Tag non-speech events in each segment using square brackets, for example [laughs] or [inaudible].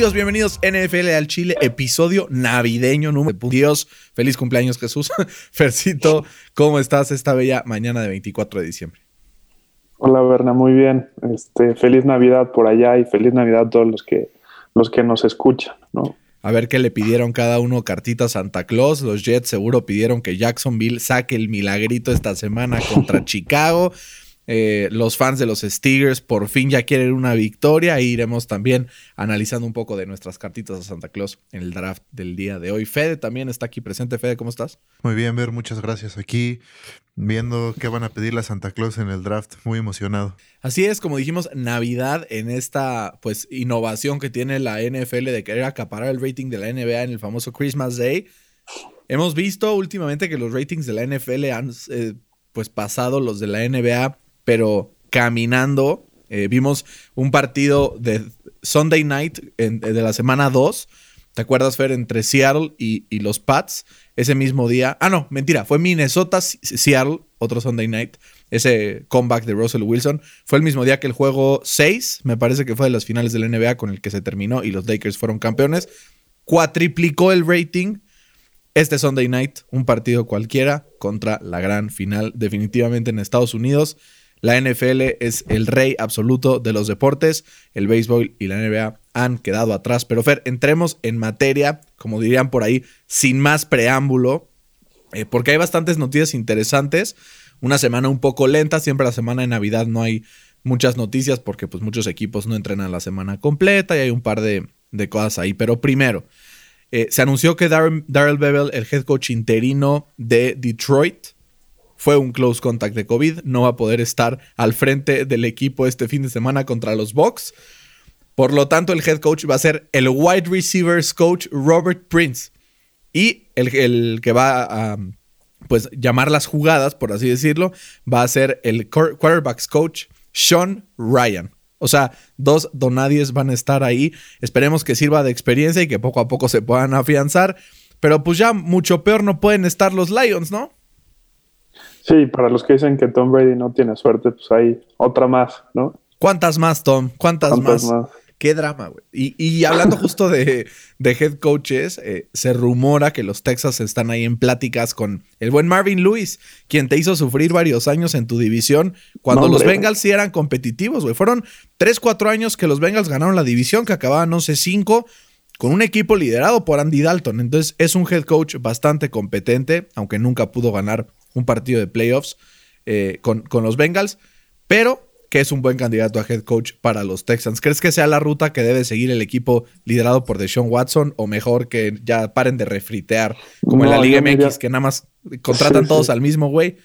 amigos? Bienvenidos NFL al Chile, episodio navideño número. Dios, feliz cumpleaños Jesús. [laughs] Fercito, ¿cómo estás esta bella mañana de 24 de diciembre? Hola Berna, muy bien. Este, feliz Navidad por allá y feliz Navidad a todos los que, los que nos escuchan, ¿no? A ver qué le pidieron cada uno cartita a Santa Claus. Los Jets seguro pidieron que Jacksonville saque el milagrito esta semana contra [laughs] Chicago. Eh, los fans de los Steelers por fin ya quieren una victoria. Ahí iremos también analizando un poco de nuestras cartitas a Santa Claus en el draft del día de hoy. Fede también está aquí presente. Fede, ¿cómo estás? Muy bien, Ver, muchas gracias. Aquí viendo qué van a pedir a Santa Claus en el draft. Muy emocionado. Así es, como dijimos, Navidad en esta pues innovación que tiene la NFL de querer acaparar el rating de la NBA en el famoso Christmas Day. Hemos visto últimamente que los ratings de la NFL han eh, pues pasado los de la NBA pero caminando. Eh, vimos un partido de Sunday Night de la semana 2. ¿Te acuerdas, Fer? Entre Seattle y, los Pats. Ese mismo día. Ah, no, mentira. Fue Minnesota, Seattle, otro Sunday Night. Ese comeback de Russell Wilson. Fue el mismo día que el juego 6. Me parece que fue de las finales de la NBA con el que se terminó y los Lakers fueron campeones. Cuatriplicó el rating. Este Sunday Night, un partido cualquiera contra la gran final, definitivamente en Estados Unidos. La NFL es el rey absoluto de los deportes. El béisbol y la NBA han quedado atrás. Pero Fer, entremos en materia, como dirían por ahí, sin más preámbulo, eh, porque hay bastantes noticias interesantes. Una semana un poco lenta, siempre la semana de Navidad no hay muchas noticias porque pues muchos equipos no entrenan la semana completa y hay un par de, cosas ahí. Pero primero, eh, se anunció que Darrell Bevel, el head coach interino de Detroit, fue un close contact de COVID, no va a poder estar al frente del equipo este fin de semana contra los Bucks. Por lo tanto, el head coach va a ser el wide receivers coach Robert Prince. Y el, que va a pues, llamar las jugadas, por así decirlo, va a ser el quarterbacks coach Sean Ryan. O sea, dos donadies van a estar ahí. Esperemos que sirva de experiencia y que poco a poco se puedan afianzar. Pero pues ya mucho peor no pueden estar los Lions, ¿no? Sí, para los que dicen que Tom Brady no tiene suerte, pues hay otra más, ¿no? ¿Cuántas más, Tom? ¿Cuántas, más? Qué drama, güey. Y, hablando justo de, head coaches, eh, se rumora que los Texas están ahí en pláticas con el buen Marvin Lewis, quien te hizo sufrir varios años en tu división cuando los Bengals sí eran competitivos, güey. Fueron 3, 4 años que los Bengals ganaron la división, que acababan, no sé, 5, con un equipo liderado por Andy Dalton. Entonces es un head coach bastante competente, aunque nunca pudo ganar un partido de playoffs eh, con, con, los Bengals, pero que es un buen candidato a head coach para los Texans. ¿Crees que sea la ruta que debe seguir el equipo liderado por Deshaun Watson o mejor que ya paren de refritear como en la Liga MX que nada más contratan todos al mismo güey?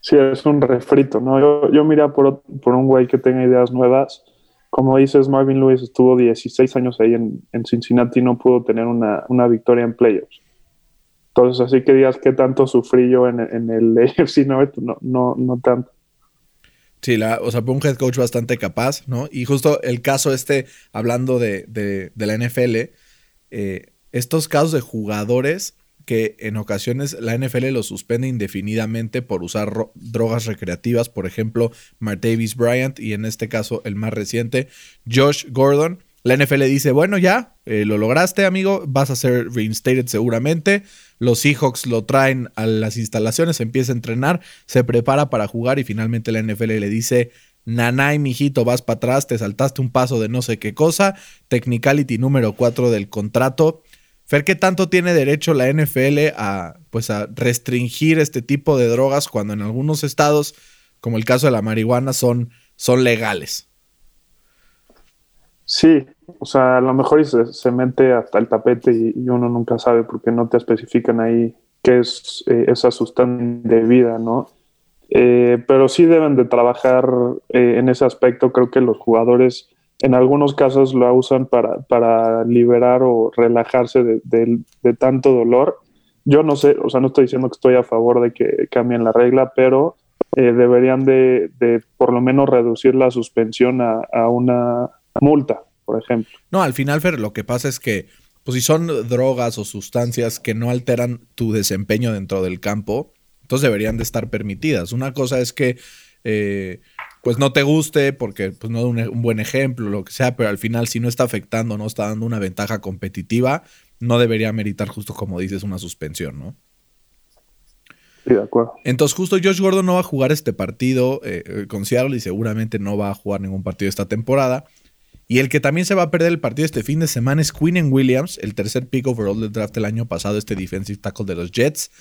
Sí, es un refrito, ¿no? Yo, yo mira por, por un güey que tenga ideas nuevas. Como dices, Marvin Lewis estuvo 16 años ahí en, en Cincinnati y no pudo tener una, una victoria en playoffs. Entonces, así que digas que tanto sufrí yo en, el [laughs] AFC no, no, no tanto. Sí, la, o sea, fue un head coach bastante capaz, ¿no? Y justo el caso este, hablando de, de, la NFL, eh, estos casos de jugadores que en ocasiones la NFL los suspende indefinidamente por usar drogas recreativas, por ejemplo, Martavis Bryant y en este caso el más reciente, Josh Gordon, la NFL dice, bueno, ya, eh, lo lograste, amigo, vas a ser reinstated seguramente. Los Seahawks lo traen a las instalaciones, empieza a entrenar, se prepara para jugar y finalmente la NFL le dice, nanay, mijito, vas para atrás, te saltaste un paso de no sé qué cosa, technicality número 4 del contrato. Fer, ¿qué tanto tiene derecho la NFL a, pues, a restringir este tipo de drogas cuando en algunos estados, como el caso de la marihuana, son, son legales? Sí, o sea, a lo mejor se, se mete hasta el tapete y, uno nunca sabe porque no te especifican ahí qué es eh, esa sustancia de vida, ¿no? Eh, pero sí deben de trabajar eh, en ese aspecto. Creo que los jugadores en algunos casos lo usan para, para liberar o relajarse de, tanto dolor. Yo no sé, o sea, no estoy diciendo que estoy a favor de que cambien la regla, pero deberían de, por lo menos reducir la suspensión a una multa, por ejemplo. No, al final, Fer, lo que pasa es que, pues si son drogas o sustancias que no alteran tu desempeño dentro del campo, entonces deberían de estar permitidas. Una cosa es que, eh, pues no te guste porque pues no es un, buen ejemplo, lo que sea, pero al final si no está afectando, no está dando una ventaja competitiva, no debería meritar justo como dices una suspensión, ¿no? Sí, de acuerdo. Entonces justo Josh Gordon no va a jugar este partido eh, eh, con Seattle y seguramente no va a jugar ningún partido esta temporada. Y el que también se va a perder el partido este fin de semana es Quinn Williams, el tercer pick overall del draft del año pasado, este defensive tackle de los Jets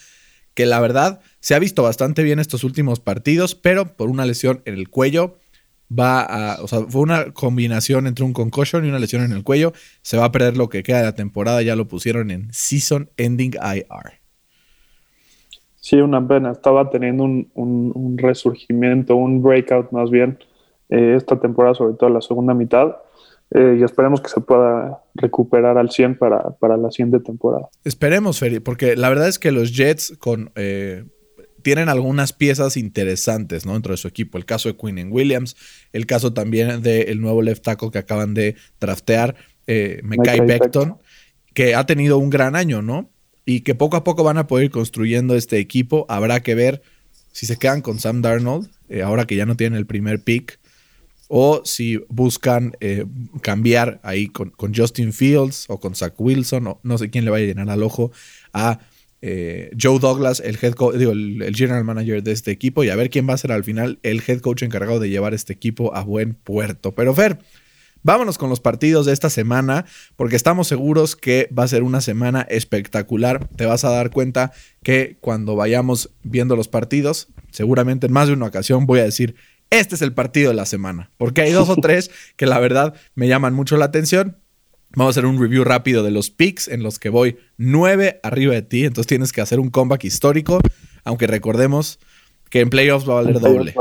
que la verdad se ha visto bastante bien estos últimos partidos, pero por una lesión en el cuello va a, o sea, fue una combinación entre un concussion y una lesión en el cuello, se va a perder lo que queda de la temporada, ya lo pusieron en Season Ending IR. Sí, una pena, estaba teniendo un, resurgimiento, un breakout más bien eh, esta temporada, sobre todo la segunda mitad. Eh, y esperemos que se pueda recuperar al 100 para, para la siguiente temporada. Esperemos, Feri, porque la verdad es que los Jets con, eh, tienen algunas piezas interesantes ¿no? dentro de su equipo. El caso de Quinn Williams, el caso también del nuevo left tackle que acaban de draftear, eh, Mekai Beckton, que ha tenido un gran año, ¿no? Y que poco a poco van a poder ir construyendo este equipo. Habrá que ver si se quedan con Sam Darnold, ahora que ya no tienen el primer pick o si buscan eh, cambiar ahí con, Justin Fields o con Zach Wilson, o no sé quién le vaya a llenar al ojo, a eh, Joe Douglas, el head coach, el, general manager de este equipo, y a ver quién va a ser al final el head coach encargado de llevar este equipo a buen puerto. Pero Fer, vámonos con los partidos de esta semana, porque estamos seguros que va a ser una semana espectacular. Te vas a dar cuenta que cuando vayamos viendo los partidos, seguramente en más de una ocasión voy a decir este es el partido de la semana. Porque hay dos o [laughs] tres que la verdad me llaman mucho la atención. Vamos a hacer un review rápido de los picks en los que voy nueve arriba de ti. Entonces tienes que hacer un comeback histórico. Aunque recordemos que en playoffs va a valer doble.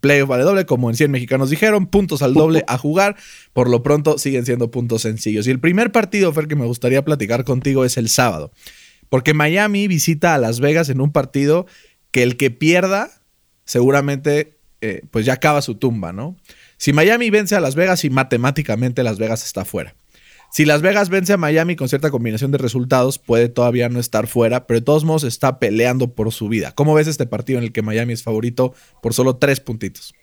Playoffs vale doble, como en 100 mexicanos dijeron, puntos al doble a jugar. Por lo pronto siguen siendo puntos sencillos. Y el primer partido, Fer, que me gustaría platicar contigo es el sábado. Porque Miami visita a Las Vegas en un partido que el que pierda seguramente eh, pues ya acaba su tumba, ¿no? Si Miami vence a Las Vegas y matemáticamente Las Vegas está fuera. Si Las Vegas vence a Miami con cierta combinación de resultados, puede todavía no estar fuera, pero de todos modos está peleando por su vida. ¿Cómo ves este partido en el que Miami es favorito por solo tres puntitos?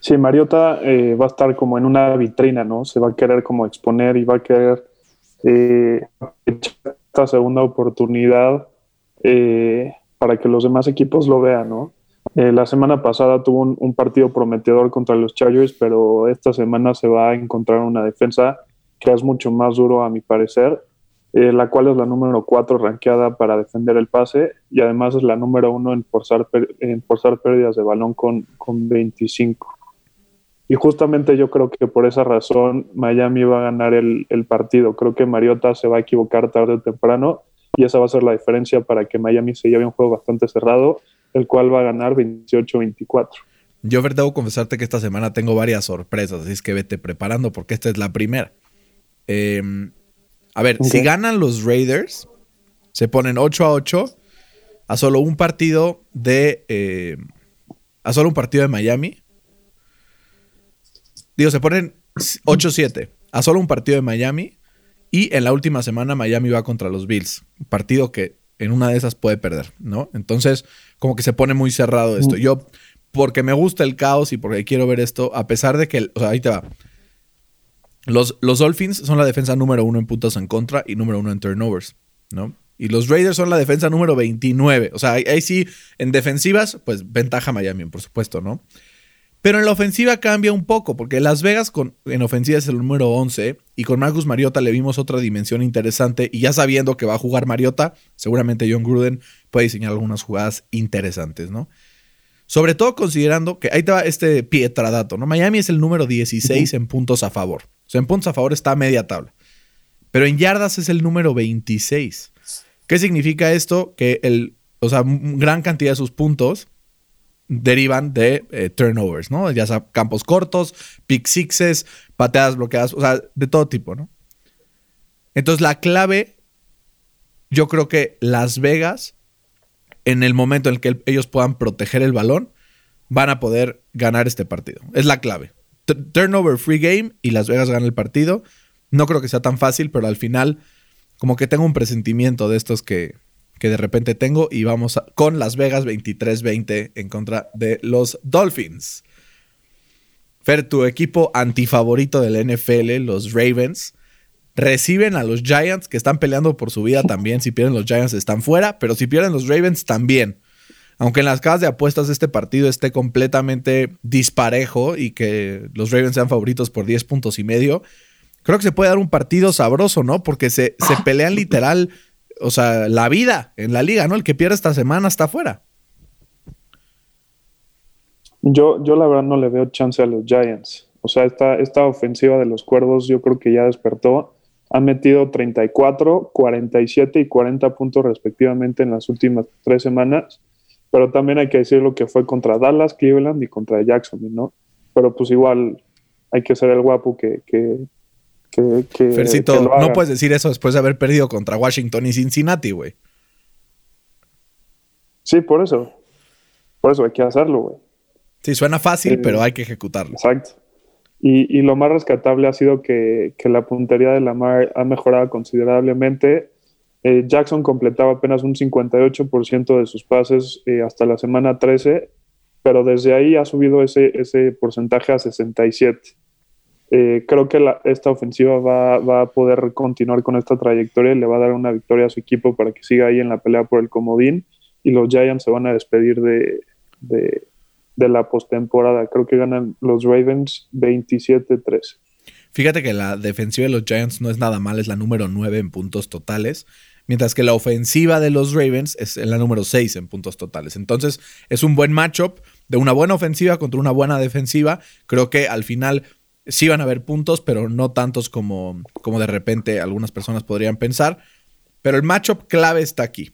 Sí, Mariota eh, va a estar como en una vitrina, ¿no? Se va a querer como exponer y va a querer eh, esta segunda oportunidad para que los demás equipos lo vean, ¿no? Eh, la semana pasada tuvo un, partido prometedor contra los Chargers, pero esta semana se va a encontrar una defensa que es mucho más duro a mi parecer, eh, la cual es la número 4 rankeada para defender el pase y además es la número 1 en forzar, en forzar pérdidas de balón con, con 25. Y justamente yo creo que por esa razón Miami va a ganar el, el partido. Creo que Mariota se va a equivocar tarde o temprano y esa va a ser la diferencia para que Miami se lleve un juego bastante cerrado el cual va a ganar 28-24. Yo, Fer, debo confesarte que esta semana tengo varias sorpresas, así es que vete preparando porque esta es la primera. Em, a ver, si ganan los Raiders, se ponen 8 a 8 a solo un partido de. Em, a solo un partido de Miami. Digo, se ponen 8-7 a solo un partido de Miami. Y en la última semana Miami va contra los Bills. Un partido que en una de esas puede perder, ¿no? Entonces, como que se pone muy cerrado esto. Mm. Yo, porque me gusta el caos y porque quiero ver esto, a pesar de que, o sea, ahí te va. Los, los Dolphins son la defensa número uno en puntos en contra y número uno en turnovers, ¿no? Y los Raiders son la defensa número 29. O sea, ahí, ahí sí, en defensivas, pues ventaja Miami, por supuesto, ¿no? Pero en la ofensiva cambia un poco, porque Las Vegas con, en ofensiva es el número 11 y con Marcus Mariota le vimos otra dimensión interesante y ya sabiendo que va a jugar Mariota, seguramente John Gruden puede diseñar algunas jugadas interesantes, ¿no? Sobre todo considerando que ahí te va este pietradato, ¿no? Miami es el número 16 en puntos a favor. O sea, en puntos a favor está a media tabla. Pero en yardas es el número 26. ¿Qué significa esto? Que el, o sea, gran cantidad de sus puntos derivan de eh, turnovers, ¿no? Ya sea campos cortos, pick sixes, pateadas bloqueadas, o sea, de todo tipo, ¿no? Entonces la clave, yo creo que Las Vegas, en el momento en el que ellos puedan proteger el balón, van a poder ganar este partido. Es la clave. turnover free game y Las Vegas gana el partido. No creo que sea tan fácil, pero al final, como que tengo un presentimiento de estos que, que de repente tengo y vamos con Las Vegas 23-20 en contra de los Dolphins. Fer, tu equipo antifavorito del NFL, los Ravens, reciben a los Giants que están peleando por su vida también. Si pierden los Giants están fuera, pero si pierden los Ravens también. Aunque en las casas de apuestas este partido esté completamente disparejo y que los Ravens sean favoritos por 10 puntos y medio, creo que se puede dar un partido sabroso, ¿no? Porque se, se pelean literal, o sea, la vida en la liga, ¿no? El que pierde esta semana está fuera. Yo, yo la verdad no le veo chance a los Giants. O sea, esta, esta ofensiva de los Cuervos yo creo que ya despertó. Ha metido 34, 47 y 40 puntos respectivamente en las últimas tres semanas. Pero también hay que decir lo que fue contra Dallas, Cleveland y contra Jacksonville, ¿no? Pero pues igual hay que ser el guapo que... que, que, que no puedes decir eso después de haber perdido contra Washington y Cincinnati, güey. Sí, por eso. Por eso hay que hacerlo, güey. Sí, suena fácil, eh, pero hay que ejecutarlo. Exacto. Y, y, lo más rescatable ha sido que, que la puntería de Lamar ha mejorado considerablemente eh, Jackson completaba apenas un 58% de sus pases eh, hasta la semana 13, pero desde ahí ha subido ese, ese porcentaje a 67. Eh, creo que esta ofensiva va, a poder continuar con esta trayectoria y le va a dar una victoria a su equipo para que siga ahí en la pelea por el comodín y los Giants se van a despedir de, de, de la postemporada. Creo que ganan los Ravens 27-13. Fíjate que la defensiva de los Giants no es nada mal, es la número 9 en puntos totales, mientras que la ofensiva de los Ravens es la número 6 en puntos totales. Entonces es un buen matchup de una buena ofensiva contra una buena defensiva. Creo que al final sí van a haber puntos, pero no tantos como, como de repente algunas personas podrían pensar. Pero el matchup clave está aquí.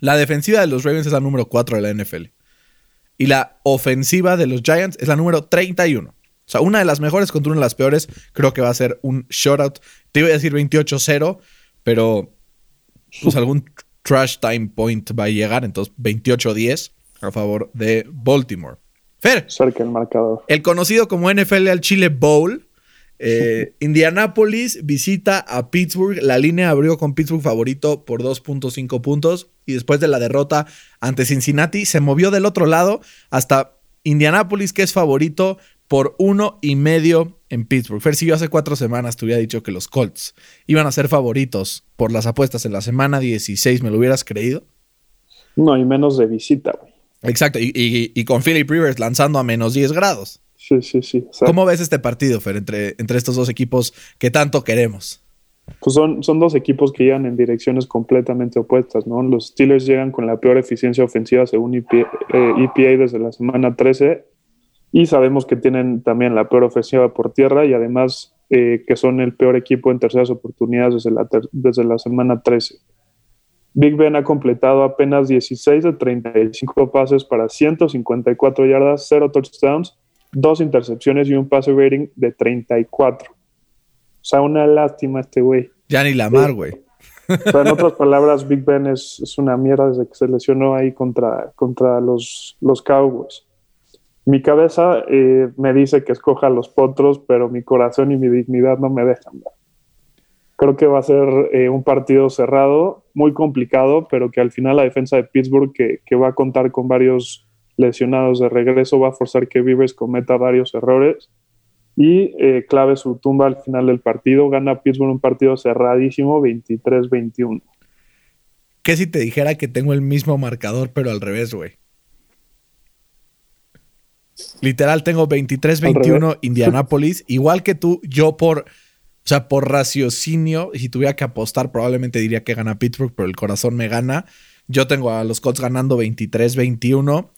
La defensiva de los Ravens es la número 4 de la NFL. Y la ofensiva de los Giants es la número 31. O sea, una de las mejores contra una de las peores. Creo que va a ser un shutout. Te iba a decir 28-0, pero pues algún trash time point va a llegar. Entonces, 28-10 a favor de Baltimore. Fer. Cerca el marcador. El conocido como NFL al Chile Bowl. Eh, Indianapolis visita a Pittsburgh. La línea abrió con Pittsburgh favorito por 2.5 puntos. Y después de la derrota ante Cincinnati, se movió del otro lado hasta Indianapolis, que es favorito por uno y medio en Pittsburgh. Fer, si yo hace cuatro semanas te hubiera dicho que los Colts iban a ser favoritos por las apuestas en la semana 16, ¿me lo hubieras creído? No, y menos de visita, güey. Exacto, y, con Philip Rivers lanzando a menos 10 grados. Sí, sí, sí. ¿Cómo ves este partido, Fer, entre, entre estos dos equipos que tanto queremos? Pues son, son dos equipos que llegan en direcciones completamente opuestas, ¿no? Los Steelers llegan con la peor eficiencia ofensiva según EPA, eh, desde la semana 13 y sabemos que tienen también la peor ofensiva por tierra y además eh, que son el peor equipo en terceras oportunidades desde la, desde la semana 13. Big Ben ha completado apenas 16 de 35 pases para 154 yardas, 0 touchdowns, 2 intercepciones y un pase rating de 34. O sea, una lástima este güey. Ya ni la mar, güey. en otras palabras, Big Ben es, es, una mierda desde que se lesionó ahí contra, contra los, los Cowboys. Mi cabeza eh, me dice que escoja los potros, pero mi corazón y mi dignidad no me dejan. Creo que va a ser eh, un partido cerrado, muy complicado, pero que al final la defensa de Pittsburgh, que, va a contar con varios lesionados de regreso, va a forzar que Vivers cometa varios errores y eh, clave su tumba al final del partido. Gana Pittsburgh un partido cerradísimo, 23-21. ¿Qué si te dijera que tengo el mismo marcador, pero al revés, güey? Literal, tengo 23-21 Indianapolis. Igual que tú, yo por, o sea, por raciocinio, si tuviera que apostar, probablemente diría que gana Pittsburgh, pero el corazón me gana. Yo tengo a los Colts ganando 23-21.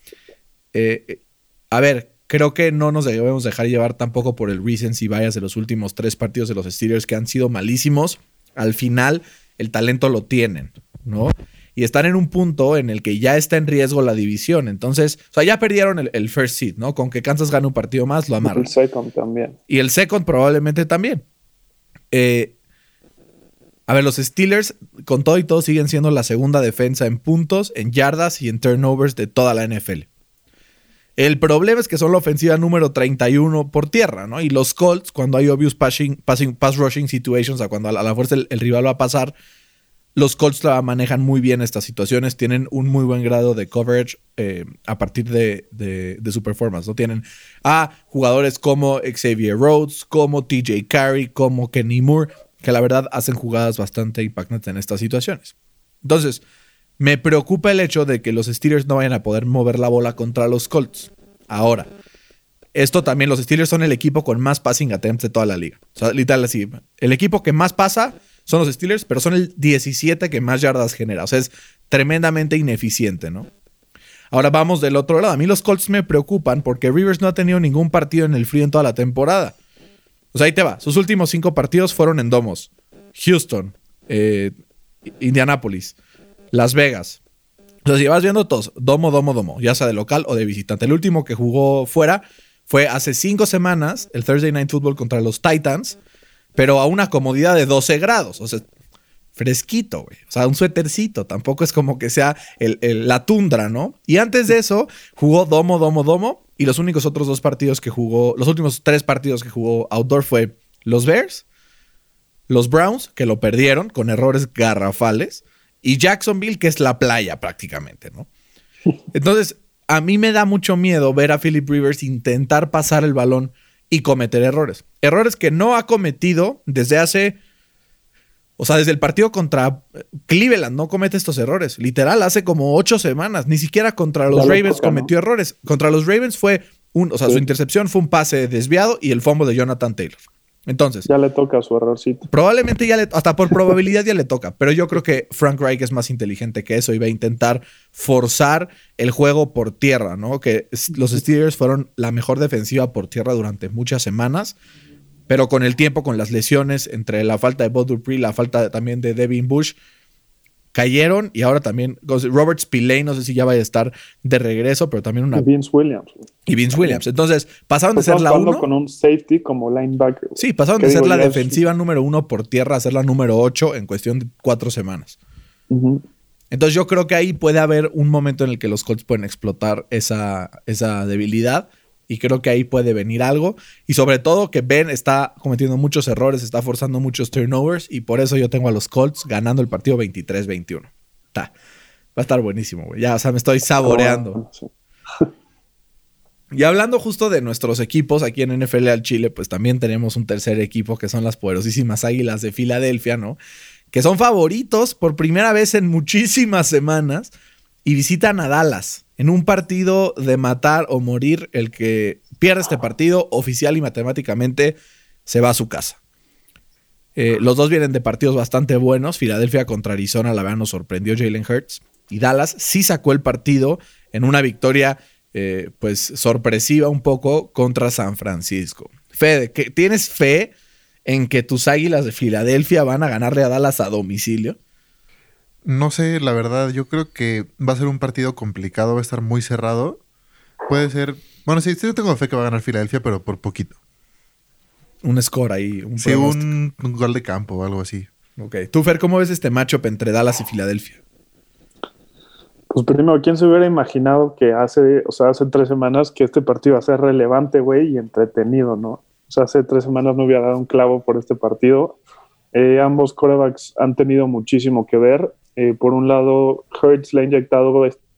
Eh, a ver, creo que no nos debemos dejar llevar tampoco por el recency bias de los últimos tres partidos de los Steelers que han sido malísimos. Al final, el talento lo tienen, ¿no? y están en un punto en el que ya está en riesgo la división. Entonces, o sea, ya perdieron el, first seed, ¿no? Con que Kansas gane un partido más, lo amarran. El second también. Y el second probablemente también. Eh, a ver, los Steelers, con todo y todo, siguen siendo la segunda defensa en puntos, en yardas y en turnovers de toda la NFL. El problema es que son la ofensiva número 31 por tierra, ¿no? Y los Colts, cuando hay obvious passing, pass rushing situations, o sea, cuando a la fuerza el rival va a pasar, Los Colts manejan muy bien estas situaciones, tienen un muy buen grado de coverage eh, a partir de, su performance. ¿no? Tienen a jugadores como Xavier Rhodes, como TJ Carey, como Kenny Moore, que la verdad hacen jugadas bastante impactantes en estas situaciones. Entonces, me preocupa el hecho de que los Steelers no vayan a poder mover la bola contra los Colts. Ahora, esto también, los Steelers son el equipo con más passing attempts de toda la liga. O sea, literal así, el equipo que más pasa son los Steelers, pero son el 17 que más yardas genera. O sea, es tremendamente ineficiente, ¿no? Ahora vamos del otro lado. A mí los Colts me preocupan porque Rivers no ha tenido ningún partido en el frío en toda la temporada. O sea, ahí te va. Sus últimos cinco partidos fueron en domos. Houston, eh, Indianapolis, Las Vegas. Entonces, si vas viendo todos, domo, domo, domo, ya sea de local o de visitante. El último que jugó fuera fue hace cinco semanas, el Thursday Night Football contra los Titans pero a una comodidad de 12 grados. O sea, fresquito, güey. O sea, un suétercito. Tampoco es como que sea la tundra, ¿no? Y antes de eso, jugó domo, domo, domo. Y los únicos otros dos partidos que jugó, los últimos tres partidos que jugó outdoor fue los Bears, los Browns, que lo perdieron con errores garrafales, y Jacksonville, que es la playa prácticamente, ¿no? [laughs] Entonces, a mí me da mucho miedo ver a Philip Rivers intentar pasar el balón y cometer errores. Errores que no ha cometido desde hace, o sea, desde el partido contra Cleveland no comete estos errores. Literal, hace como ocho semanas, ni siquiera contra los Ravens cometió errores. Contra los Ravens fue un, o sea, su intercepción fue un pase desviado y el fumble de Jonathan Taylor. Entonces. Ya le toca su errorcito. Probablemente ya le, hasta por [laughs] probabilidad ya le toca, pero yo creo que Frank Reich es más inteligente que eso y va a intentar forzar el juego por tierra, ¿no? Que los Steelers fueron la mejor defensiva por tierra durante muchas semanas, pero con el tiempo, con las lesiones, entre la falta de Bob Dupree, la falta también de Devin Bush, cayeron y ahora también Robert Spillane, no sé si ya va a estar de regreso, pero también una... Y Vince Williams. Y Vince Williams. Entonces, pasaron de ser la uno... con un safety como linebacker. Sí, pasaron de ser la defensiva número uno por tierra a ser la número ocho en cuestión de cuatro semanas. Entonces yo creo que ahí puede haber un momento en el que los Colts pueden explotar esa, esa debilidad y creo que ahí puede venir algo. Y sobre todo que Ben está cometiendo muchos errores, está forzando muchos turnovers. Y por eso yo tengo a los Colts ganando el partido 23-21. Va a estar buenísimo, güey. Ya, o sea, me estoy saboreando. Y hablando justo de nuestros equipos aquí en NFL al Chile, pues también tenemos un tercer equipo que son las poderosísimas Águilas de Filadelfia, ¿no? Que son favoritos por primera vez en muchísimas semanas y visitan a Dallas en un partido de matar o morir. El que pierde este partido oficial y matemáticamente se va a su casa. Eh, los dos vienen de partidos bastante buenos. Filadelfia contra Arizona, la verdad nos sorprendió Jalen Hurts. Y Dallas sí sacó el partido en una victoria, eh, pues sorpresiva un poco contra San Francisco. Fede, ¿tienes fe en que tus águilas de Filadelfia van a ganarle a Dallas a domicilio? No sé, la verdad, yo creo que va a ser un partido complicado, va a estar muy cerrado. Puede ser. Bueno, sí, sí tengo fe que va a ganar Filadelfia, pero por poquito. Un score ahí. Un sí, un, gol de campo o algo así. Ok. Tú, Fer, ¿cómo ves este matchup entre Dallas y Filadelfia? Pues primero, ¿quién se hubiera imaginado que hace, o sea, hace tres semanas que este partido iba a ser relevante, güey, y entretenido, ¿no? O sea, hace tres semanas no hubiera dado un clavo por este partido. Eh, ambos corebacks han tenido muchísimo que ver. Eh, por un lado, Hertz le ha inyectado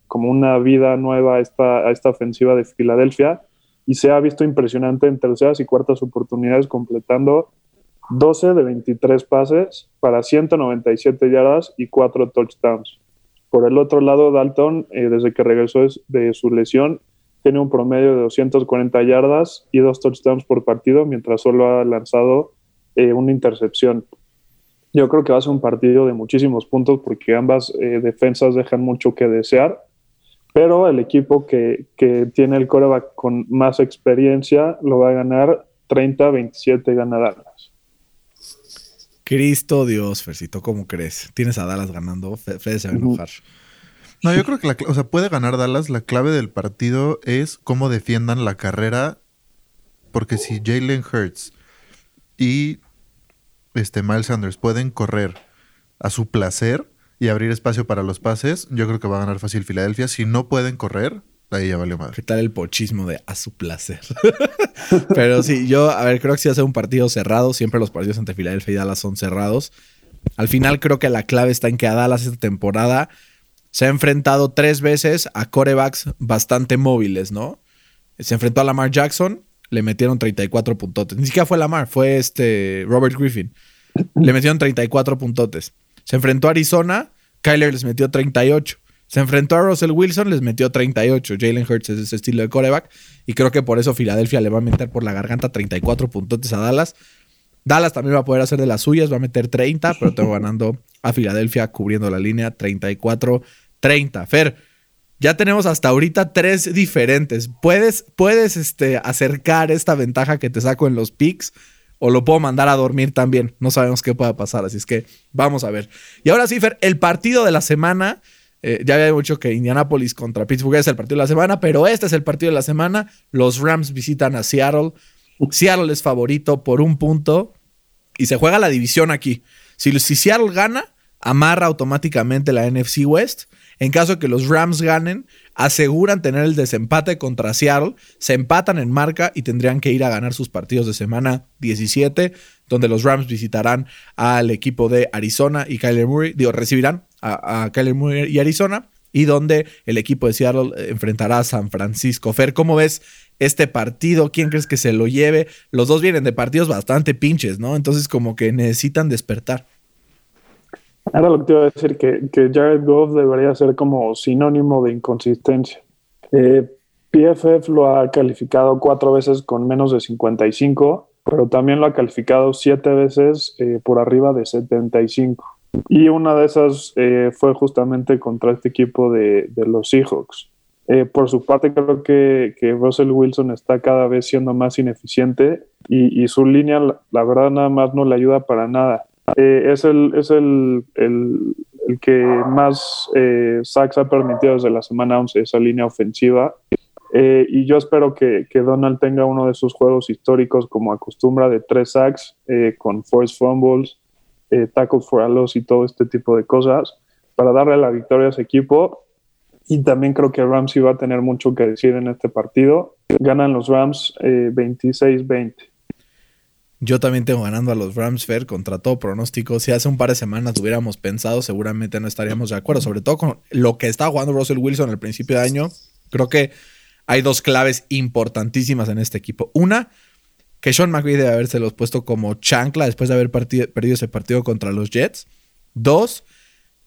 como una vida nueva a esta, a esta ofensiva de Filadelfia y se ha visto impresionante en terceras y cuartas oportunidades, completando 12 de 23 pases para 197 yardas y 4 touchdowns. Por el otro lado, Dalton, eh, desde que regresó de su lesión, tiene un promedio de 240 yardas y 2 touchdowns por partido, mientras solo ha lanzado eh, una intercepción. Yo creo que va a ser un partido de muchísimos puntos porque ambas eh, defensas dejan mucho que desear, pero el equipo que, tiene el coreback con más experiencia lo va a ganar 30-27 ganadas. Cristo Dios, Fercito, ¿cómo crees? Tienes a Dallas ganando, Fede se va a enojar. No, yo creo que la, o sea, puede ganar Dallas. La clave del partido es cómo defiendan la carrera. Porque si Jalen Hurts y este, Miles Sanders pueden correr a su placer y abrir espacio para los pases, yo creo que va a ganar fácil Filadelfia. Si no pueden correr, ahí ya vale madre. ¿Qué tal el pochismo de a su placer? [laughs] Pero sí, yo, a ver, creo que si ser un partido cerrado. Siempre los partidos entre Filadelfia y Dallas son cerrados. Al final creo que la clave está en que a Dallas esta temporada se ha enfrentado tres veces a corebacks bastante móviles, ¿no? Se enfrentó a Lamar Jackson, le metieron 34 puntotes. Ni siquiera fue Lamar, fue este Robert Griffin. Le metieron 34 puntotes. Se enfrentó a Arizona, Kyler les metió 38. Se enfrentó a Russell Wilson, les metió 38. Jalen Hurts es ese estilo de coreback. Y creo que por eso Filadelfia le va a meter por la garganta 34 puntotes a Dallas. Dallas también va a poder hacer de las suyas, va a meter 30, pero tengo ganando a Filadelfia cubriendo la línea 34-30. Fer, ya tenemos hasta ahorita tres diferentes. Puedes, puedes este, acercar esta ventaja que te saco en los picks o lo puedo mandar a dormir también. No sabemos qué pueda pasar, así es que vamos a ver. Y ahora sí, Fer, el partido de la semana. Eh, ya había dicho que Indianapolis contra Pittsburgh es el partido de la semana, pero este es el partido de la semana. Los Rams visitan a Seattle. Seattle es favorito por un punto y se juega la división aquí. Si, si Seattle gana, amarra automáticamente la NFC West. En caso de que los Rams ganen, aseguran tener el desempate contra Seattle, se empatan en marca y tendrían que ir a ganar sus partidos de semana 17, donde los Rams visitarán al equipo de Arizona y Kyler Murray, digo, recibirán a, a Kyler Murray y Arizona, y donde el equipo de Seattle enfrentará a San Francisco. Fer, ¿cómo ves este partido? ¿Quién crees que se lo lleve? Los dos vienen de partidos bastante pinches, ¿no? Entonces como que necesitan despertar. Era lo que te iba a decir, que, que Jared Goff debería ser como sinónimo de inconsistencia. Eh, PFF lo ha calificado cuatro veces con menos de 55, pero también lo ha calificado siete veces eh, por arriba de 75. Y una de esas eh, fue justamente contra este equipo de, de los Seahawks. Eh, por su parte, creo que, que, Russell Wilson está cada vez siendo más ineficiente y, y su línea, la, la, verdad, nada más no le ayuda para nada. Eh, es el, es el, el, el que más eh, sacks ha permitido desde la semana 11, esa línea ofensiva. Eh, y yo espero que, que, Donald tenga uno de sus juegos históricos como acostumbra de tres sacks con force fumbles, tackle for a loss y todo este tipo de cosas para darle la victoria a ese equipo y también creo que Rams iba a tener mucho que decir en este partido. Ganan los Rams eh, 26-20. Yo también tengo ganando a los Rams Fair contra todo pronóstico. Si hace un par de semanas hubiéramos pensado, seguramente no estaríamos de acuerdo. Sobre todo con lo que está jugando Russell Wilson al principio de año. Creo que hay dos claves importantísimas en este equipo. Una, que Sean McVay debe haberse los puesto como chancla después de haber perdido ese partido contra los Jets. Dos,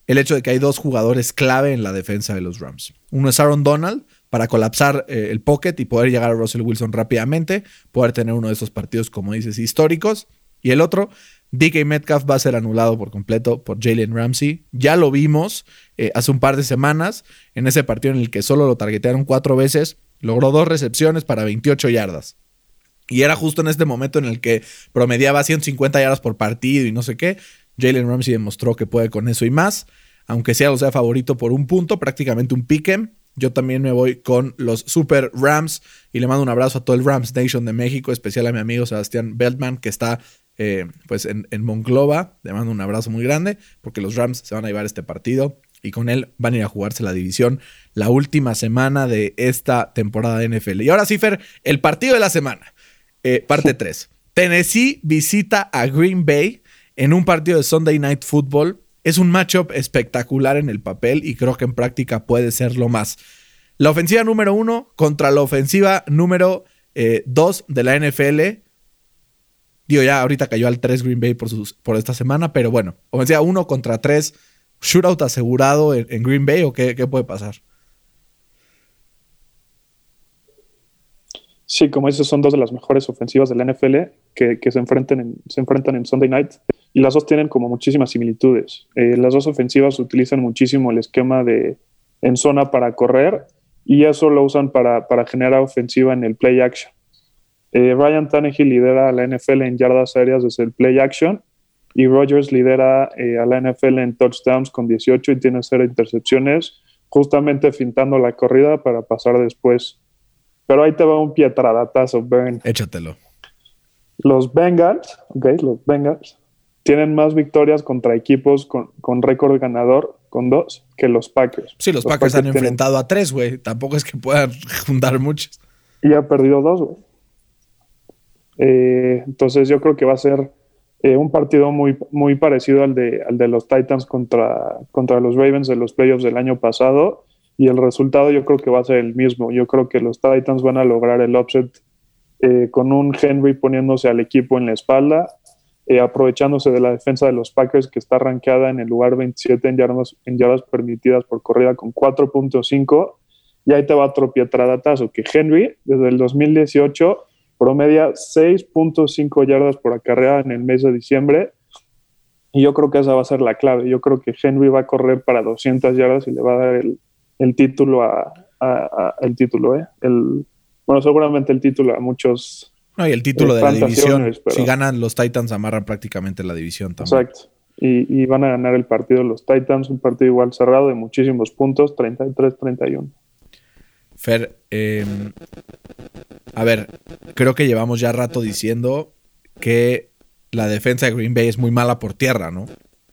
el hecho de que hay dos jugadores clave en la defensa de los Rams. Uno es Aaron Donald para colapsar eh, el pocket y poder llegar a Russell Wilson rápidamente, poder tener uno de esos partidos, como dices, históricos. Y el otro, DK Metcalf va a ser anulado por completo por Jalen Ramsey. Ya lo vimos eh, hace un par de semanas en ese partido en el que solo lo targetearon cuatro veces, logró dos recepciones para 28 yardas. Y era justo en este momento en el que promediaba 150 yardas por partido y no sé qué. Jalen Ramsey demostró que puede con eso y más. Aunque sea, o sea favorito por un punto, prácticamente un pique. Yo también me voy con los Super Rams y le mando un abrazo a todo el Rams Nation de México, especial a mi amigo Sebastián Beltman, que está eh, pues en, en Monclova. Le mando un abrazo muy grande porque los Rams se van a llevar este partido y con él van a ir a jugarse la división la última semana de esta temporada de NFL. Y ahora sí, el partido de la semana, eh, parte 3. Tennessee visita a Green Bay en un partido de Sunday Night Football. Es un matchup espectacular en el papel y creo que en práctica puede ser lo más. La ofensiva número uno contra la ofensiva número eh, dos de la NFL. Digo, ya ahorita cayó al 3 Green Bay por, por esta semana, pero bueno, ofensiva uno contra tres, shootout asegurado en, en Green Bay o qué, puede pasar? Sí, como dices, son dos de las mejores ofensivas de la NFL que, se, se enfrentan en Sunday Night y las dos tienen como muchísimas similitudes. Eh, las dos ofensivas utilizan muchísimo el esquema de en zona para correr y eso lo usan para, para generar ofensiva en el play action. Eh, Ryan Tannehill lidera a la NFL en yardas aéreas desde el play action y Rogers lidera eh, a la NFL en touchdowns con 18 y tiene cero intercepciones, justamente fintando la corrida para pasar después pero ahí te va un pietradatazo, Burn. Échatelo. Los Bengals, ok, los Bengals, tienen más victorias contra equipos con, con récord ganador, con dos, que los Packers. Sí, los, los Packers, Packers, han tienen... enfrentado a tres, güey. Tampoco es que puedan [laughs] juntar muchos. Y ha perdido dos, güey. Eh, entonces yo creo que va a ser Eh, un partido muy, muy parecido al de, al de los Titans contra, contra los Ravens de los playoffs del año pasado. Y el resultado yo creo que va a ser el mismo. Yo creo que los Titans van a lograr el upset eh, con un Henry poniéndose al equipo en la espalda, eh, aprovechándose de la defensa de los Packers que está rankeada en el lugar 27 en yardas, permitidas por corrida con 4.5. Y ahí te va otro pietradazo, que Henry desde el 2018 promedia 6.5 yardas por acarreada en el mes de diciembre. Y yo creo que esa va a ser la clave. Yo creo que Henry va a correr para 200 yardas y le va a dar el, título a, el título, ¿eh? El, bueno, seguramente el título a muchos. No, y el título de la división. Si ganan los Titans, amarran prácticamente la división también. Exacto. Y, y, van a ganar el partido los Titans, un partido igual cerrado de muchísimos puntos, 33-31. Fer, em, a ver, creo que llevamos ya rato diciendo que la defensa de Green Bay es muy mala por tierra, ¿no?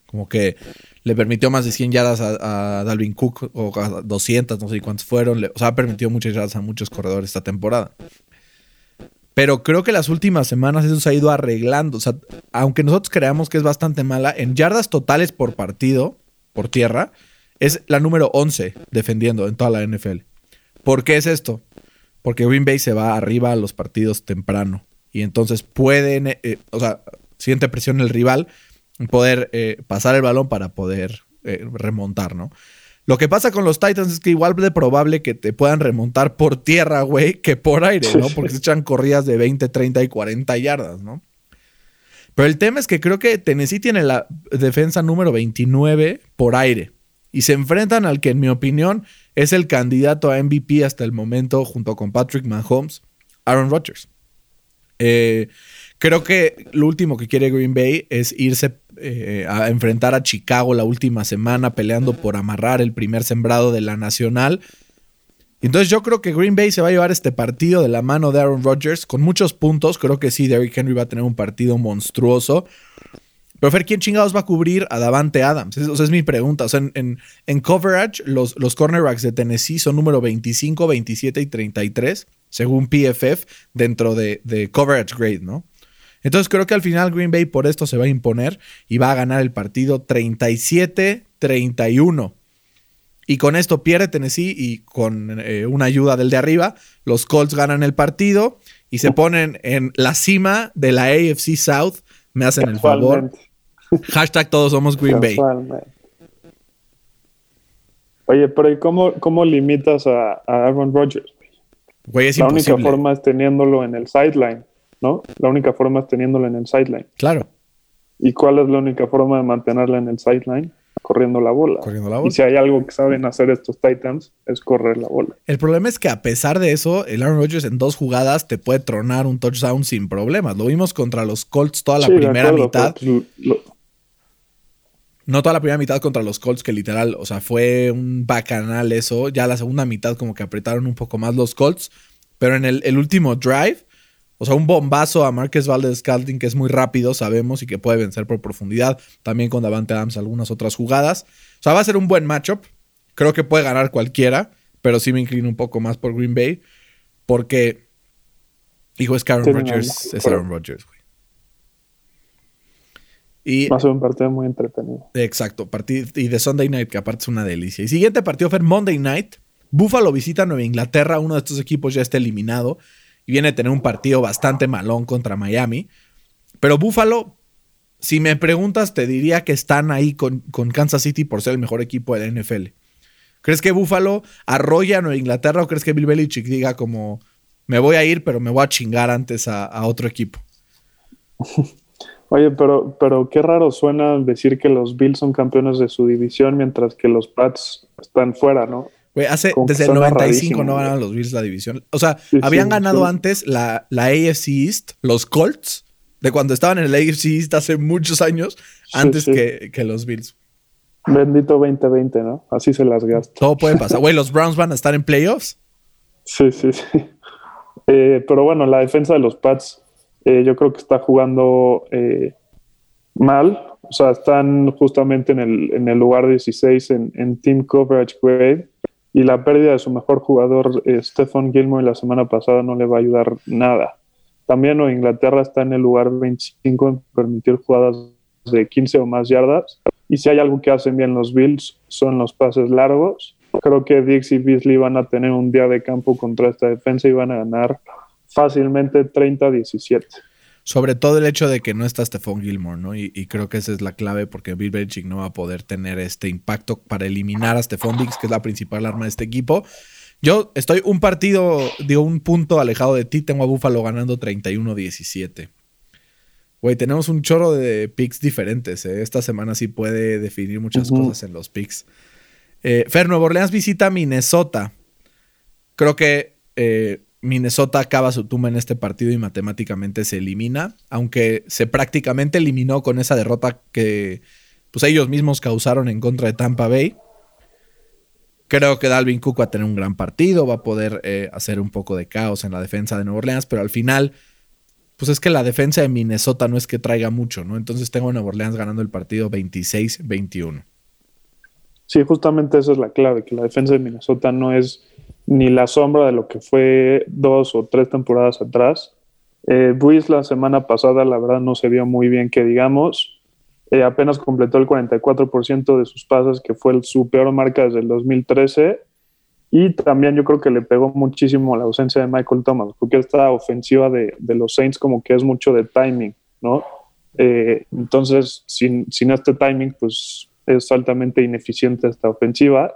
Como que le permitió más de 100 yardas a, Dalvin Cook o a 200, no sé cuántos fueron. o sea, ha permitido muchas yardas a muchos corredores esta temporada. Pero creo que las últimas semanas eso se ha ido arreglando. O sea, aunque nosotros creamos que es bastante mala, en yardas totales por partido, por tierra, es la número 11 defendiendo en toda la NFL. ¿Por qué es esto? Porque Green Bay se va arriba a los partidos temprano. Y entonces pueden, eh, o sea, siente presión el rival poder eh, pasar el balón para poder eh, remontar, ¿no? Lo que pasa con los Titans es que igual de probable que te puedan remontar por tierra, güey, que por aire, ¿no? Porque se echan corridas de 20, 30 y 40 yardas, ¿no? Pero el tema es que creo que Tennessee tiene la defensa número 29 por aire. Y se enfrentan al que, en mi opinión, es el candidato a MVP hasta el momento, junto con Patrick Mahomes, Aaron Rodgers. Eh, creo que lo último que quiere Green Bay es irse eh, a enfrentar a Chicago la última semana, peleando por amarrar el primer sembrado de la Nacional. Entonces yo creo que Green Bay se va a llevar este partido de la mano de Aaron Rodgers con muchos puntos. Creo que sí, Derrick Henry va a tener un partido monstruoso. Pero Fer, ¿quién chingados va a cubrir a Davante Adams? Esa es mi pregunta. O sea, en, en, coverage, los, los, cornerbacks de Tennessee son número 25, 27 y 33, según PFF, dentro de, de coverage grade, ¿no? Entonces creo que al final Green Bay por esto se va a imponer y va a ganar el partido 37-31. Y con esto pierde Tennessee y con eh, una ayuda del de arriba, los Colts ganan el partido y se ponen en la cima de la AFC South. Me hacen el favor. Hashtag todos somos Green Bay. Oye, pero ¿y cómo, cómo limitas a, Aaron Rodgers? Güey, es La única forma es teniéndolo en el sideline, ¿no? La única forma es teniéndolo en el sideline. Claro. ¿Y cuál es la única forma de mantenerla en el sideline? corriendo la bola. Corriendo la bola. Y si hay algo que saben hacer estos Titans es correr la bola. El problema es que a pesar de eso, el Aaron Rodgers en dos jugadas te puede tronar un touchdown sin problemas. Lo vimos contra los Colts toda la primera mitad. No toda la primera mitad contra los Colts, que literal, o sea, fue un bacanal eso. Ya la segunda mitad como que apretaron un poco más los Colts. Pero en el, el último drive, o sea, un bombazo a Marquez Valdez Scalding que es muy rápido, sabemos, y que puede vencer por profundidad. También con Davante Adams algunas otras jugadas. O sea, va a ser un buen matchup. Creo que puede ganar cualquiera, pero sí me inclino un poco más por Green Bay. Porque, hijo, es Aaron Rodgers es Aaron Rodgers, güey. Y, va a ser un partido muy entretenido. Exacto, partido, y de Sunday Night, que aparte es una delicia. Y siguiente partido fue Monday Night. Buffalo visita Nueva Inglaterra, uno de estos equipos ya está eliminado viene a tener un partido bastante malón contra Miami. Pero Buffalo, si me preguntas, te diría que están ahí con, Kansas City por ser el mejor equipo de la NFL. ¿Crees que Buffalo arrolla a Nueva Inglaterra o crees que Bill Belichick diga como me voy a ir, pero me voy a chingar antes a, a otro equipo? [laughs] Oye, pero, pero qué raro suena decir que los Bills son campeones de su división mientras que los Pats están fuera, ¿no? Hace, desde el 95 no ganaron los Bills la división. O sea, habían ganado antes la, la AFC East, los Colts, de cuando estaban en el AFC East hace muchos años, antes que, los Bills. Bendito 2020, ¿no? Así se las gasta. Todo puede pasar. Güey, ¿los Browns van a estar en playoffs? Sí, sí, sí. [laughs] Eh, pero bueno, la defensa de los Pats eh, yo creo que está jugando eh, mal. O sea, están justamente en el, en el lugar 16 en, en Team Coverage Grade y la pérdida de su mejor jugador, eh, Stephen Gilmore, la semana pasada no le va a ayudar nada. También Nueva Inglaterra está en el lugar 25 en permitir jugadas de 15 o más yardas. Y si hay algo que hacen bien los Bills son los pases largos. Creo que Dix y Beasley van a tener un día de campo contra esta defensa y van a ganar fácilmente 30-17 sobre todo el hecho de que no está Stephon Gilmore, ¿no? Y, creo que esa es la clave porque Bill Belichick no va a poder tener este impacto para eliminar a Stephon Diggs, que es la principal arma de este equipo. Yo estoy un partido, digo, un punto alejado de ti. Tengo a Buffalo ganando 31-17. Güey, tenemos un chorro de picks diferentes. ¿eh? Esta semana sí puede definir muchas cosas en los picks. Eh, Fer, Nuevo Orleans visita Minnesota. Creo que eh, Minnesota acaba su tumba en este partido y matemáticamente se elimina, aunque se prácticamente eliminó con esa derrota que pues ellos mismos causaron en contra de Tampa Bay. Creo que Dalvin Cook va a tener un gran partido, va a poder eh, hacer un poco de caos en la defensa de Nueva Orleans, pero al final, pues es que la defensa de Minnesota no es que traiga mucho, ¿no? Entonces tengo a Nueva Orleans ganando el partido 26-21. Sí, justamente esa es la clave, que la defensa de Minnesota no es ni la sombra de lo que fue dos o tres temporadas atrás. Eh, la semana pasada, la verdad, no se vio muy bien que digamos. Eh, apenas completó el 44% de sus pases, que fue su peor marca desde el 2013. Y también yo creo que le pegó muchísimo la ausencia de Michael Thomas, porque esta ofensiva de, los Saints como que es mucho de timing, ¿no? Eh, entonces, sin, sin este timing, pues es altamente ineficiente esta ofensiva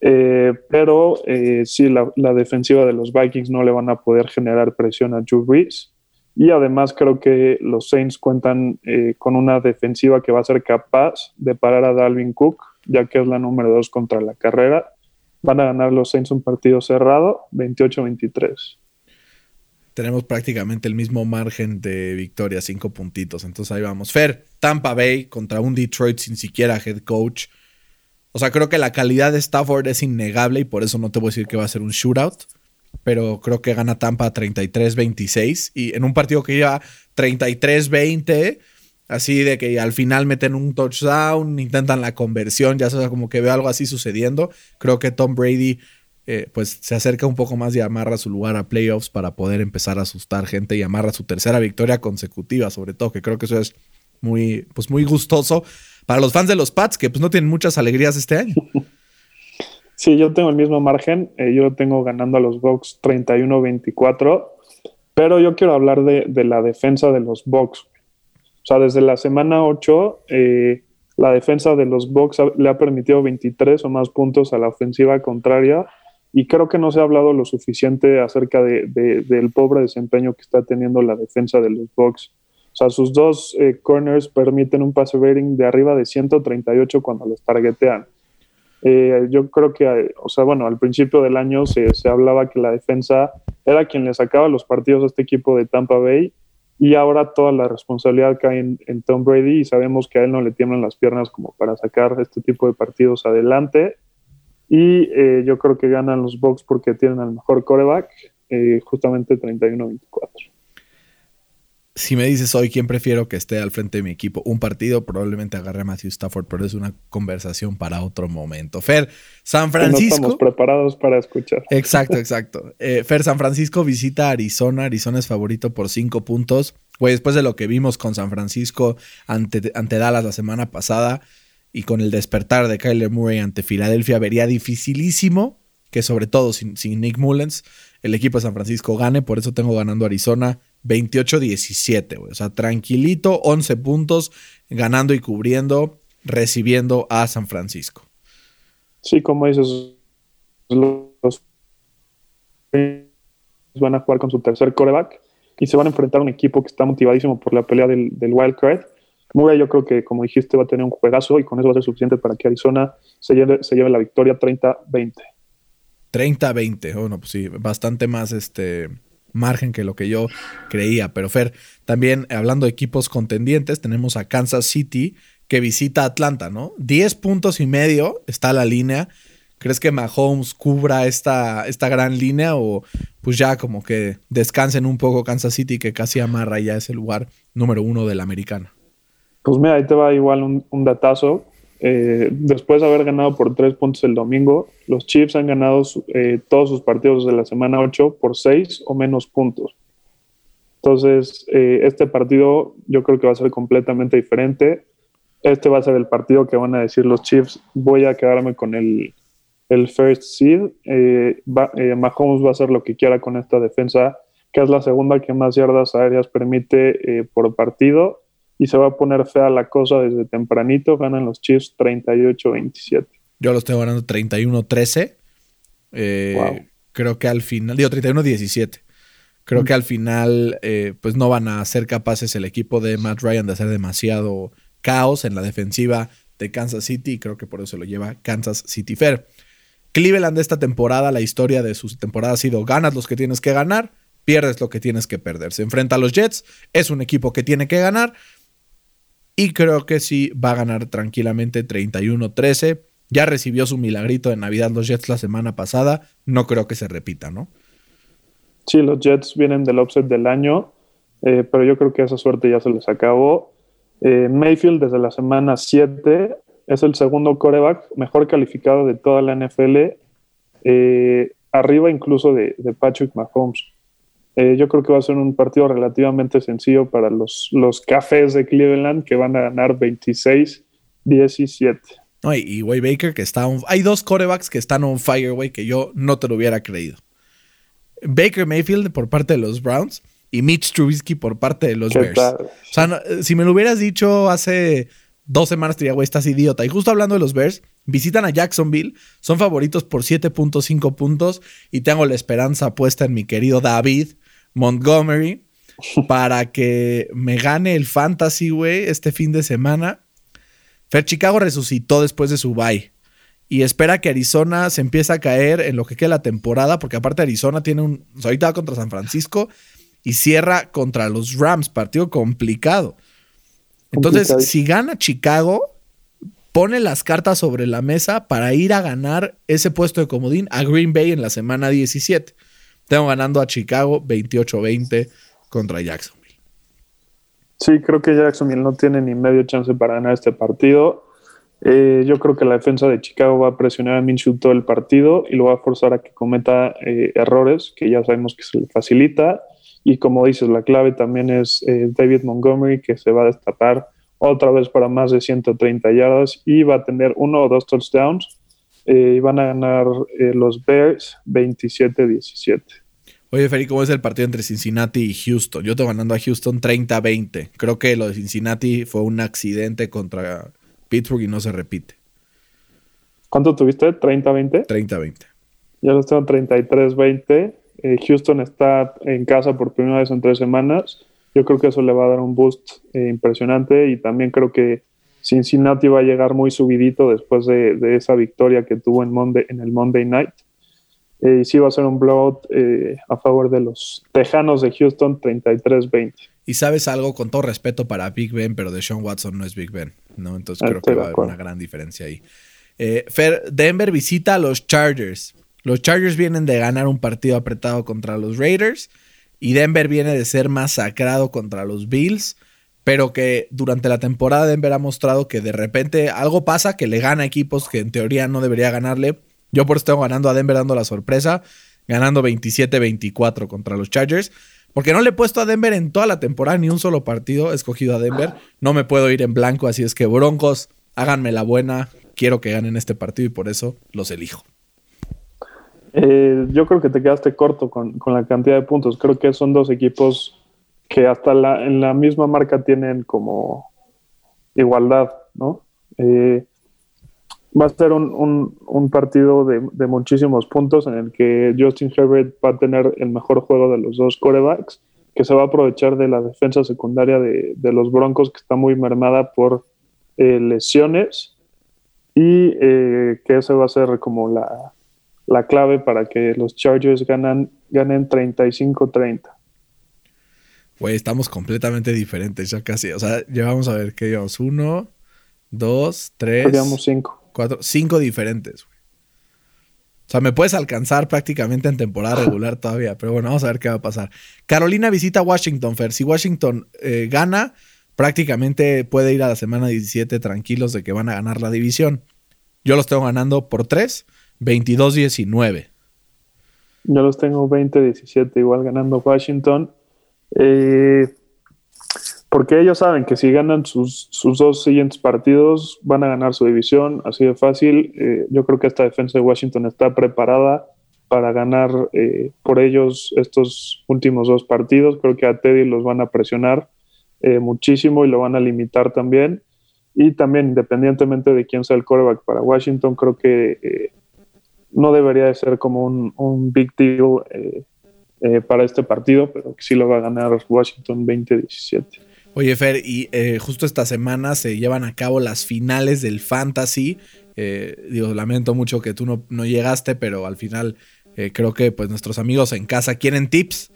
eh, pero eh, sí, la, defensiva de los Vikings no le van a poder generar presión a Drew Brees. Y además creo que los Saints cuentan eh, con una defensiva que va a ser capaz de parar a Dalvin Cook, ya que es la número dos contra la carrera. Van a ganar los Saints un partido cerrado, 28-23. Tenemos prácticamente el mismo margen de victoria, cinco puntitos. Entonces ahí vamos. Fer, Tampa Bay contra un Detroit sin siquiera head coach. O sea, creo que la calidad de Stafford es innegable y por eso no te voy a decir que va a ser un shootout. Pero creo que gana Tampa 33-26 y en un partido que iba 33-20, así de que al final meten un touchdown, intentan la conversión, ya sea como que veo algo así sucediendo. Creo que Tom Brady eh, pues se acerca un poco más y amarra su lugar a playoffs para poder empezar a asustar gente y amarra su tercera victoria consecutiva, sobre todo, que creo que eso es muy, pues muy gustoso para los fans de los Pats, que pues no tienen muchas alegrías este año. [laughs] Sí, yo tengo el mismo margen. Eh, yo tengo ganando a los Bucks 31-24. Pero yo quiero hablar de, la defensa de los Bucks. O sea, desde la semana 8, eh, la defensa de los Bucks le ha permitido 23 o más puntos a la ofensiva contraria. Y creo que no se ha hablado lo suficiente acerca del pobre desempeño que está teniendo la defensa de los Bucks. O sea, sus dos eh, corners permiten un pase rating de arriba de 138 cuando los targetean. Eh, yo creo que, o sea, bueno, al principio del año se, se, hablaba que la defensa era quien le sacaba los partidos a este equipo de Tampa Bay y ahora toda la responsabilidad cae en, Tom Brady y sabemos que a él no le tiemblan las piernas como para sacar este tipo de partidos adelante. Y eh, yo creo que ganan los Bucks porque tienen al mejor coreback, justamente 31-24 si me dices hoy quién prefiero que esté al frente de mi equipo, un partido, probablemente agarre a Matthew Stafford, pero es una conversación para otro momento. Fer, San Francisco. No estamos preparados para escuchar. Exacto, [laughs] exacto. Eh, Fer, San Francisco visita Arizona. Arizona es favorito por cinco puntos. Pues después de lo que vimos con San Francisco ante, ante Dallas la semana pasada y con el despertar de Kyler Murray ante Filadelfia, vería dificilísimo que, sobre todo sin, sin Nick Mullens, el equipo de San Francisco gane. Por eso tengo ganando Arizona 28-17, O sea, tranquilito, 11 puntos, ganando y cubriendo, recibiendo a San Francisco. Sí, como dices, los van a jugar con su tercer coreback y se van a enfrentar a un equipo que está motivadísimo por la pelea del, del wild card. Muy yo creo que, como dijiste, va a tener un juegazo y con eso va a ser suficiente para que Arizona se lleve, se lleve la victoria 30-20. 30-20, bueno, pues sí, bastante más este margen que lo que yo creía. Pero Fer, también hablando de equipos contendientes, tenemos a Kansas City que visita Atlanta, ¿no? 10 puntos y medio está la línea. ¿Crees que Mahomes cubra esta, esta gran línea o pues ya como que descansen un poco Kansas City que casi amarra ya ese lugar número uno de la americana? Pues mira, ahí te va igual un datazo. Eh, después de haber ganado por tres puntos el domingo, los Chiefs han ganado eh, todos sus partidos de la semana 8 por seis o menos puntos. Entonces, eh, este partido yo creo que va a ser completamente diferente. Este va a ser el partido que van a decir los Chiefs, voy a quedarme con el, first seed. Eh, Mahomes va a hacer lo que quiera con esta defensa, que es la segunda que más yardas aéreas permite por partido. Y se va a poner fea la cosa desde tempranito. Ganan los Chiefs 38-27. Yo los tengo ganando 31-13. Creo que al final, digo 31-17. Creo que al final, eh, pues no van a ser capaces el equipo de Matt Ryan de hacer demasiado caos en la defensiva de Kansas City y creo que por eso lo lleva Kansas City Fair. Cleveland de esta temporada, la historia de su temporada ha sido ganas los que tienes que ganar, pierdes lo que tienes que perder. Se enfrenta a los Jets, es un equipo que tiene que ganar y creo que sí va a ganar tranquilamente 31-13. Ya recibió su milagrito de Navidad los Jets la semana pasada, no creo que se repita, ¿no? Sí, los Jets vienen del offset del año, eh, pero yo creo que esa suerte ya se les acabó. Eh, Mayfield desde la semana 7 es el segundo coreback mejor calificado de toda la NFL, eh, arriba incluso de, Patrick Mahomes. Yo creo que va a ser un partido relativamente sencillo para los, los cafés de Cleveland que van a ganar 26-17. y Way Baker que está Hay dos corebacks que están on fire, güey, que yo no te lo hubiera creído. Baker Mayfield por parte de los Browns y Mitch Trubisky por parte de los Bears. O sea, si me lo hubieras dicho hace dos semanas, te diría, güey, estás idiota. Y justo hablando de los Bears, visitan a Jacksonville, son favoritos por 7.5 puntos y tengo la esperanza puesta en mi querido David Montgomery [laughs] para que me gane el fantasy, güey, este fin de semana. Fer Chicago resucitó después de su bye y espera que Arizona se empiece a caer en lo que queda la temporada, porque aparte Arizona tiene un. ahorita va contra San Francisco y cierra contra los Rams, partido complicado. Entonces, si gana Chicago, pone las cartas sobre la mesa para ir a ganar ese puesto de comodín a Green Bay en la semana 17. Tengo ganando a Chicago 28-20 contra Jacksonville. Sí, creo que Jacksonville no tiene ni medio chance para ganar este partido. Eh, yo creo que la defensa de Chicago va a presionar a Minshew todo el partido y lo va a forzar a que cometa eh, errores que ya sabemos que se le facilita. Y como dices, la clave también es eh, David Montgomery, que se va a destapar otra vez para más de 130 yardas y va a tener uno o dos touchdowns. Y van a ganar los Bears 27-17. Oye, Feri, ¿cómo es el partido entre Cincinnati y Houston? Yo estoy ganando a Houston 30-20. Creo que lo de Cincinnati fue un accidente contra Pittsburgh y no se repite. ¿Cuánto tuviste? ¿30-20? 30-20. Ya lo tengo 33-20. Eh, Houston está en casa por primera vez en tres semanas. Yo creo que eso le va a dar un boost eh, impresionante y también creo que Cincinnati va a llegar muy subidito después de, esa victoria que tuvo en, Monday, en el Monday Night. Eh, y sí va a ser un blowout a favor de los Tejanos de Houston 33-20. Y sabes algo, con todo respeto para Big Ben, pero de Sean Watson no es Big Ben, ¿no? Entonces creo que va a haber una gran diferencia ahí. Eh, Denver visita a los Chargers. Los Chargers vienen de ganar un partido apretado contra los Raiders y Denver viene de ser masacrado contra los Bills, pero que durante la temporada Denver ha mostrado que de repente algo pasa que le gana equipos que en teoría no debería ganarle. Yo por eso estoy ganando a Denver dando la sorpresa, ganando 27-24 contra los Chargers. Porque no le he puesto a Denver en toda la temporada ni un solo partido. He escogido a Denver. No me puedo ir en blanco, así es que Broncos, háganme la buena. Quiero que ganen este partido y por eso los elijo. Eh, yo creo que te quedaste corto con, la cantidad de puntos. Creo que son dos equipos que hasta la, en la misma marca tienen como igualdad, ¿no? Eh, va a ser un, partido de, muchísimos puntos en el que Justin Herbert va a tener el mejor juego de los dos corebacks, que se va a aprovechar de la defensa secundaria de, los Broncos, que está muy mermada por eh, lesiones, y eh, que esa va a ser como la, clave para que los Chargers ganan, ganen 35-30. Güey, estamos completamente diferentes ya casi. O sea, llevamos a ver que llevamos uno, dos, tres. Llevamos cinco cuatro, cinco diferentes. O sea, me puedes alcanzar prácticamente en temporada [laughs] regular todavía, pero bueno, vamos a ver qué va a pasar. Carolina visita Washington, Fer. Si Washington eh, gana, prácticamente puede ir a la semana 17 tranquilos de que van a ganar la división. Yo los tengo ganando por 3, 22-19. Yo los tengo 20-17, igual ganando Washington. Eh, porque ellos saben que si ganan sus, sus, dos siguientes partidos van a ganar su división, así de fácil. Eh, yo creo que esta defensa de Washington está preparada para ganar eh, por ellos estos últimos dos partidos. Creo que a Teddy los van a presionar eh, muchísimo y lo van a limitar también. Y también, independientemente de quién sea el quarterback para Washington, creo que no debería de ser como un, un big deal para este partido, pero que sí lo va a ganar Washington 20-17. Oye, Fer, y eh, justo esta semana se llevan a cabo las finales del Fantasy. Eh, digo, lamento mucho que tú no, no llegaste, pero al final eh, creo que pues nuestros amigos en casa quieren tips.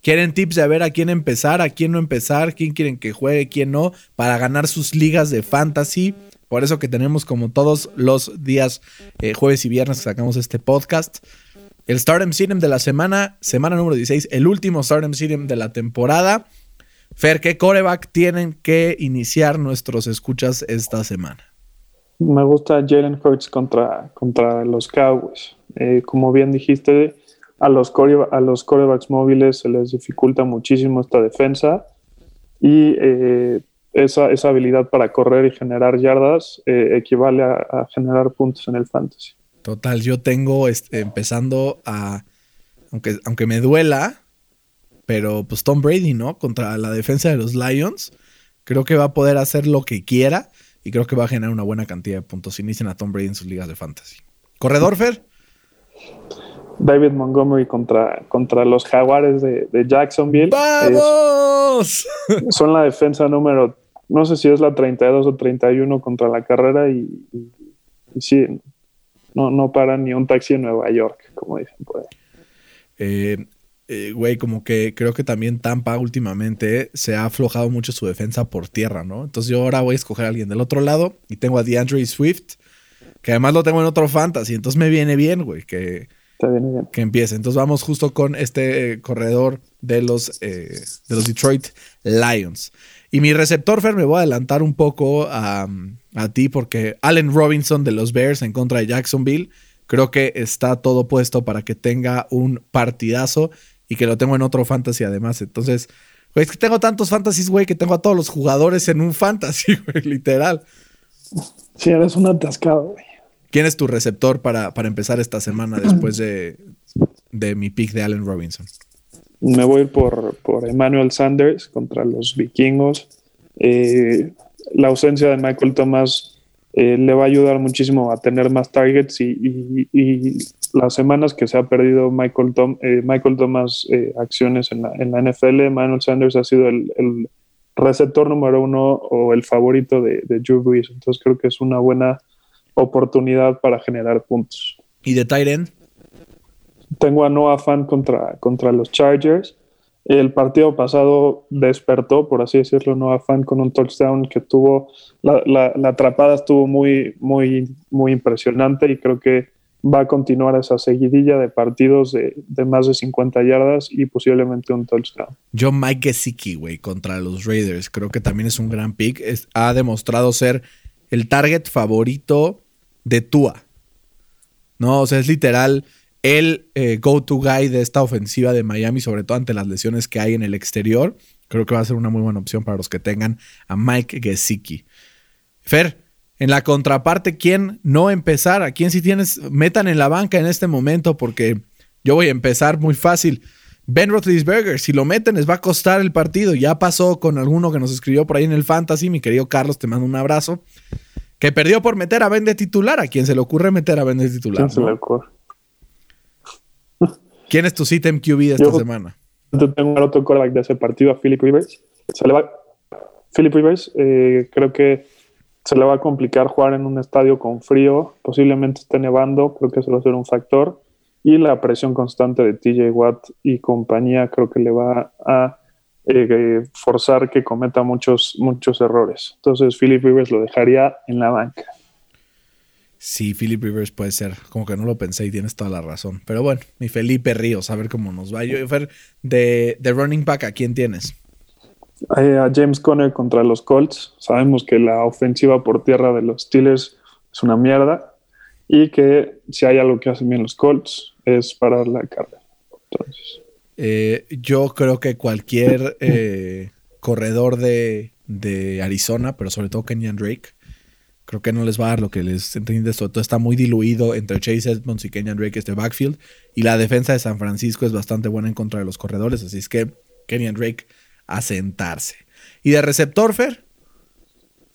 Quieren tips de ver a quién empezar, a quién no empezar, quién quieren que juegue, quién no, para ganar sus ligas de fantasy. Por eso que tenemos como todos los días, jueves y viernes que sacamos este podcast. El Stardom Cinema de la semana, semana número 16, el último Stardom Cinema de la temporada. Fer, ¿qué coreback tienen que iniciar nuestros escuchas esta semana? Me gusta Jalen Hurts contra, contra los Cowboys. Eh, como bien dijiste, a los, a los corebacks móviles se les dificulta muchísimo esta defensa y eh, esa, esa, habilidad para correr y generar yardas eh, equivale a, generar puntos en el fantasy. Total, yo tengo este, empezando a, aunque, aunque me duela, pero pues Tom Brady, ¿no? Contra la defensa de los Lions, creo que va a poder hacer lo que quiera y creo que va a generar una buena cantidad de puntos. Inician a Tom Brady en sus ligas de fantasy. ¿Corredor, Fer? David Montgomery contra, contra los Jaguares de, Jacksonville. ¡Vamos! son la defensa número, no sé si es la 32 o 31 contra la carrera y, sí, no, no para ni un taxi en Nueva York, como dicen por Eh, eh, güey, como que creo que también Tampa últimamente se ha aflojado mucho su defensa por tierra, ¿no? Entonces yo ahora voy a escoger a alguien del otro lado y tengo a DeAndre Swift, que además lo tengo en otro fantasy, entonces me viene bien, güey, que, que empiece. Entonces vamos justo con este eh, corredor de los, eh, de los Detroit Lions. Y mi receptor, Fer, me voy a adelantar un poco a, a ti porque Allen Robinson de los Bears en contra de Jacksonville. Creo que está todo puesto para que tenga un partidazo y que lo tengo en otro fantasy además. Entonces, güey, es que tengo tantos fantasies, güey, que tengo a todos los jugadores en un fantasy, [laughs] güey, literal. Sí, eres un atascado, güey. ¿Quién es tu receptor para, para empezar esta semana después de, mi pick de Allen Robinson? Me voy por, por Emmanuel Sanders contra los vikingos. Eh, la ausencia de Michael Thomas eh, le va a ayudar muchísimo a tener más targets y, las semanas que se ha perdido Michael, Tom, eh, Michael Thomas eh, acciones en la, en la, NFL, Manuel Sanders ha sido el, receptor número uno o el favorito de, de Drew. Entonces creo que es una buena oportunidad para generar puntos. ¿Y de Tyren? Tengo a Noah Fan contra, contra los Chargers. El partido pasado despertó, por así decirlo, no afán con un touchdown que tuvo, la, atrapada estuvo muy, muy, muy impresionante y creo que va a continuar esa seguidilla de partidos de, más de 50 yardas y posiblemente un touchdown. Yo Mike Gesicki, güey, contra los Raiders, creo que también es un gran pick. ha demostrado ser el target favorito de Tua. No, o sea, es literal el eh, go-to guy de esta ofensiva de Miami, sobre todo ante las lesiones que hay en el exterior. Creo que va a ser una muy buena opción para los que tengan a Mike Gesicki. Fer, en la contraparte, ¿quién no empezar? ¿A quién si tienes, metan en la banca en este momento? Porque yo voy a empezar muy fácil. Ben Roethlisberger, si lo meten les va a costar el partido. Ya pasó con alguno que nos escribió por ahí en el Fantasy, mi querido Carlos, te mando un abrazo. Que perdió por meter a Ben de titular. ¿A quién se le ocurre meter a Ben de titular? se le ocurre? ¿Quién es tu sitem QB de esta semana? Yo tengo el otro quarterback de ese partido, a Philip Rivers. Se le va, Philip Rivers, eh, creo que se le va a complicar jugar en un estadio con frío, posiblemente esté nevando, creo que eso va a ser un factor. Y la presión constante de TJ Watt y compañía creo que le va a eh, forzar que cometa muchos, muchos errores. Entonces Philip Rivers lo dejaría en la banca. Sí, Philip Rivers puede ser. Como que no lo pensé y tienes toda la razón. Pero bueno, mi Felipe Ríos, a ver cómo nos va. Yo, Fer, de, de running back, ¿a quién tienes? a James Conner contra los Colts. Sabemos que la ofensiva por tierra de los Steelers es una mierda y que si hay algo que hacen bien los Colts es parar la carga. Entonces. Eh, yo creo que cualquier eh, corredor de, de, Arizona, pero sobre todo Kenyan Drake, creo que no les va a dar lo que les entiende. Todo está muy diluido entre Chase Edmonds y Kenyan Drake este backfield. Y la defensa de San Francisco es bastante buena en contra de los corredores. Así es que Kenyan Drake a sentarse. ¿Y de receptor, Fer?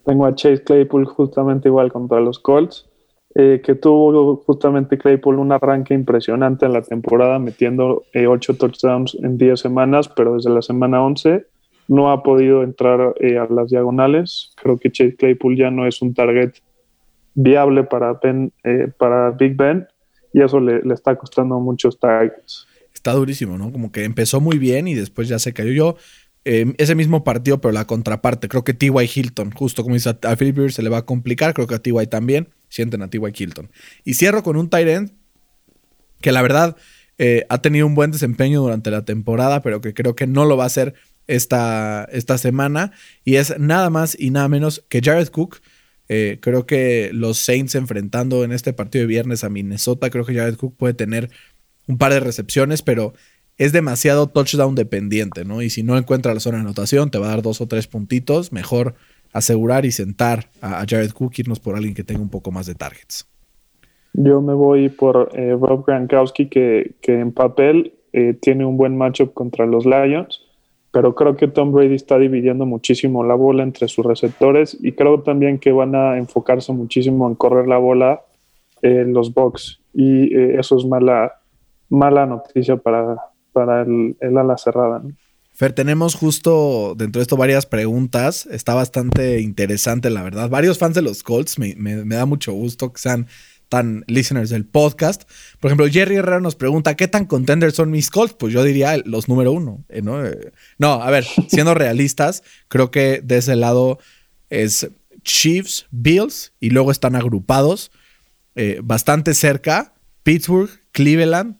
Tengo a Chase Claypool justamente igual contra los Colts. Eh, que tuvo justamente Claypool un arranque impresionante en la temporada, metiendo 8 eh, touchdowns en 10 semanas, pero desde la semana 11 no ha podido entrar eh, a las diagonales. Creo que Chase Claypool ya no es un target viable para, para Big Ben y eso le, le, está costando muchos targets. Está durísimo, ¿no? Como que empezó muy bien y después ya se cayó. Yo Em, ese mismo partido, pero la contraparte. Creo que T.Y. Hilton, justo como dice a, Philip se le va a complicar. Creo que a T.Y. también. Sienten a T.Y. Hilton. Y cierro con un tight end que la verdad eh, ha tenido un buen desempeño durante la temporada, pero que creo que no lo va a hacer esta, esta semana. Y es nada más y nada menos que Jared Cook. Eh, creo que los Saints enfrentando en este partido de viernes a Minnesota, creo que Jared Cook puede tener un par de recepciones, pero es demasiado touchdown dependiente, ¿no? Y si no encuentra la zona de anotación, te va a dar dos o tres puntitos. Mejor asegurar y sentar a, Jared Cook, irnos por alguien que tenga un poco más de targets. Yo me voy por eh, Rob Gronkowski, que, en papel eh, tiene un buen matchup contra los Lions, pero creo que Tom Brady está dividiendo muchísimo la bola entre sus receptores y creo también que van a enfocarse muchísimo en correr la bola en los box y eh, eso es mala, mala noticia para, para el, ala cerrada. Fer, tenemos justo dentro de esto varias preguntas. Está bastante interesante, la verdad. Varios fans de los Colts, me, da mucho gusto que sean tan listeners del podcast. Por ejemplo, Jerry Herrera nos pregunta, ¿qué tan contenders son mis Colts? Pues yo diría los número uno. Eh, ¿no? Eh, no, a ver, siendo [laughs] realistas, creo que de ese lado es Chiefs, Bills, y luego están agrupados eh, bastante cerca, Pittsburgh, Cleveland,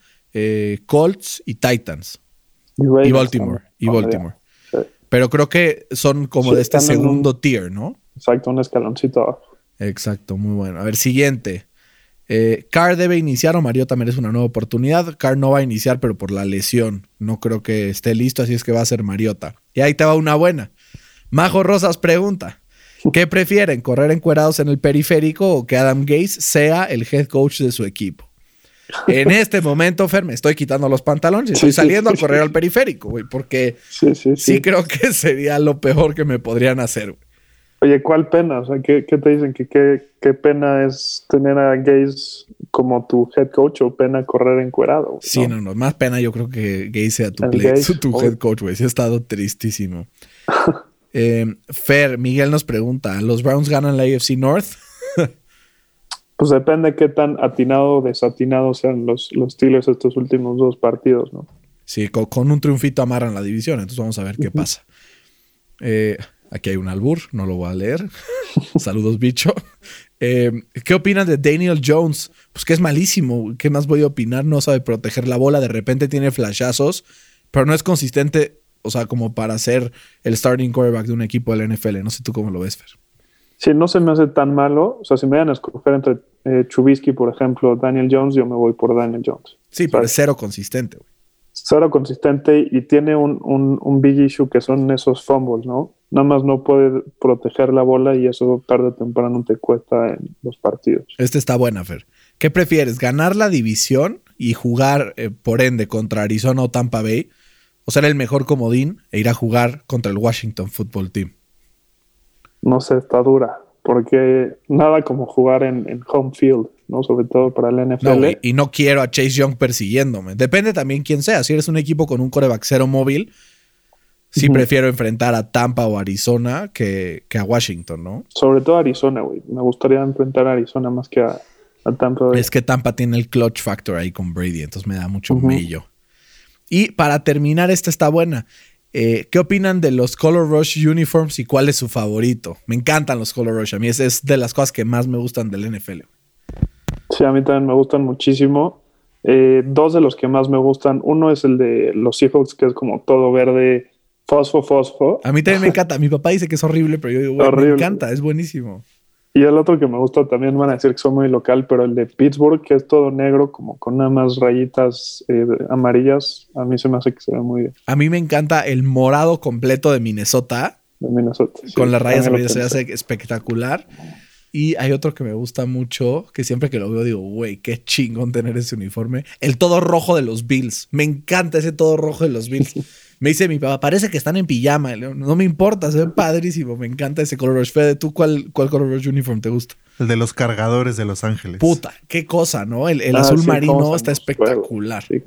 Colts y Titans. Y, Baltimore. Y Baltimore. Pero creo que son como de este segundo tier, ¿no? Exacto, un escaloncito abajo. Exacto, muy bueno. A ver, siguiente. Eh, Carr debe iniciar o Mariota merece una nueva oportunidad. Carr no va a iniciar, pero por la lesión. No creo que esté listo, así es que va a ser Mariota. Y ahí te va una buena. Majo Rosas pregunta: ¿Qué prefieren, correr encuerados en el periférico o que Adam Gaze sea el head coach de su equipo? En [laughs] este momento, Fer, me estoy quitando los pantalones y estoy saliendo a correr al periférico, güey, porque sí, creo que sería lo peor que me podrían hacer. Oye, ¿cuál pena? O sea, ¿qué, te dicen? ¿Que qué, pena es tener a Gaze como tu head coach o pena correr encuerado? Sí, no, no, más pena yo creo que Gaze sea tu, [laughs] tu head coach, güey. Sí ha estado tristísimo. [laughs] Eh, Fer, Miguel nos pregunta, ¿los Browns ganan la AFC North? [laughs] Pues depende qué tan atinado o desatinado sean los, los Steelers estos últimos dos partidos, ¿no? Sí, con, un triunfito amarran la división, entonces vamos a ver qué pasa. Eh, aquí hay un albur, no lo voy a leer. [laughs] Saludos, bicho. Eh, ¿Qué opinan de Daniel Jones? Pues que es malísimo. ¿Qué más voy a opinar? No sabe proteger la bola, de repente tiene flashazos, pero no es consistente, o sea, como para ser el starting quarterback de un equipo de la NFL. No sé tú cómo lo ves, Fer. Sí, no se me hace tan malo. O sea, si me van a escoger entre eh, Chubisky, por ejemplo, Daniel Jones, yo me voy por Daniel Jones. Sí, pero es cero consistente, güey. Cero consistente y tiene un, un, big issue que son esos fumbles, ¿no? Nada más no puede proteger la bola y eso tarde o temprano te cuesta en los partidos. Este está buena, Fer. ¿Qué prefieres? ¿Ganar la división y jugar, eh, por ende, contra Arizona o Tampa Bay? ¿O ser el mejor comodín e ir a jugar contra el Washington Football Team? no sé, está dura, porque nada como jugar en, home field, ¿no? Sobre todo para el NFL. y, no quiero a Chase Young persiguiéndome. Depende también quién sea. Si eres un equipo con un coreback cero móvil, sí prefiero enfrentar a Tampa o Arizona que, a Washington, ¿no? Sobre todo Arizona, güey. Me gustaría enfrentar a Arizona más que a, Tampa. Es que Tampa tiene el clutch factor ahí con Brady, entonces me da mucho mello. Y para terminar, esta está buena. Eh, ¿Qué opinan de los Color Rush Uniforms y cuál es su favorito? Me encantan los Color Rush. A mí es, de las cosas que más me gustan del NFL. Sí, a mí también me gustan muchísimo. Eh, dos de los que más me gustan. Uno es el de los Seahawks, que es como todo verde, fosfo, fosfo. A mí también me encanta. Mi papá dice que es horrible, pero yo digo, me encanta, es buenísimo. Y el otro que me gusta también van a decir que son muy local, pero el de Pittsburgh, que es todo negro, como con nada más rayitas eh, amarillas, a mí se me hace que se ve muy bien. A mí me encanta el morado completo de Minnesota. De Minnesota. sí, con las rayas amarillas se hace espectacular. Y hay otro que me gusta mucho, que siempre que lo veo digo, güey, qué chingón tener ese uniforme. El todo rojo de los Bills. Me encanta ese todo rojo de los Bills. [laughs] Me dice mi papá, parece que están en pijama. Y le digo, No me importa, se ve padrísimo. Me encanta ese color rush. Fede, ¿tú cuál, cuál color rush uniform te gusta? El de los cargadores de Los Ángeles. Puta, qué cosa, ¿no? El, el Ah, azul sí, marino está espectacular. Sí.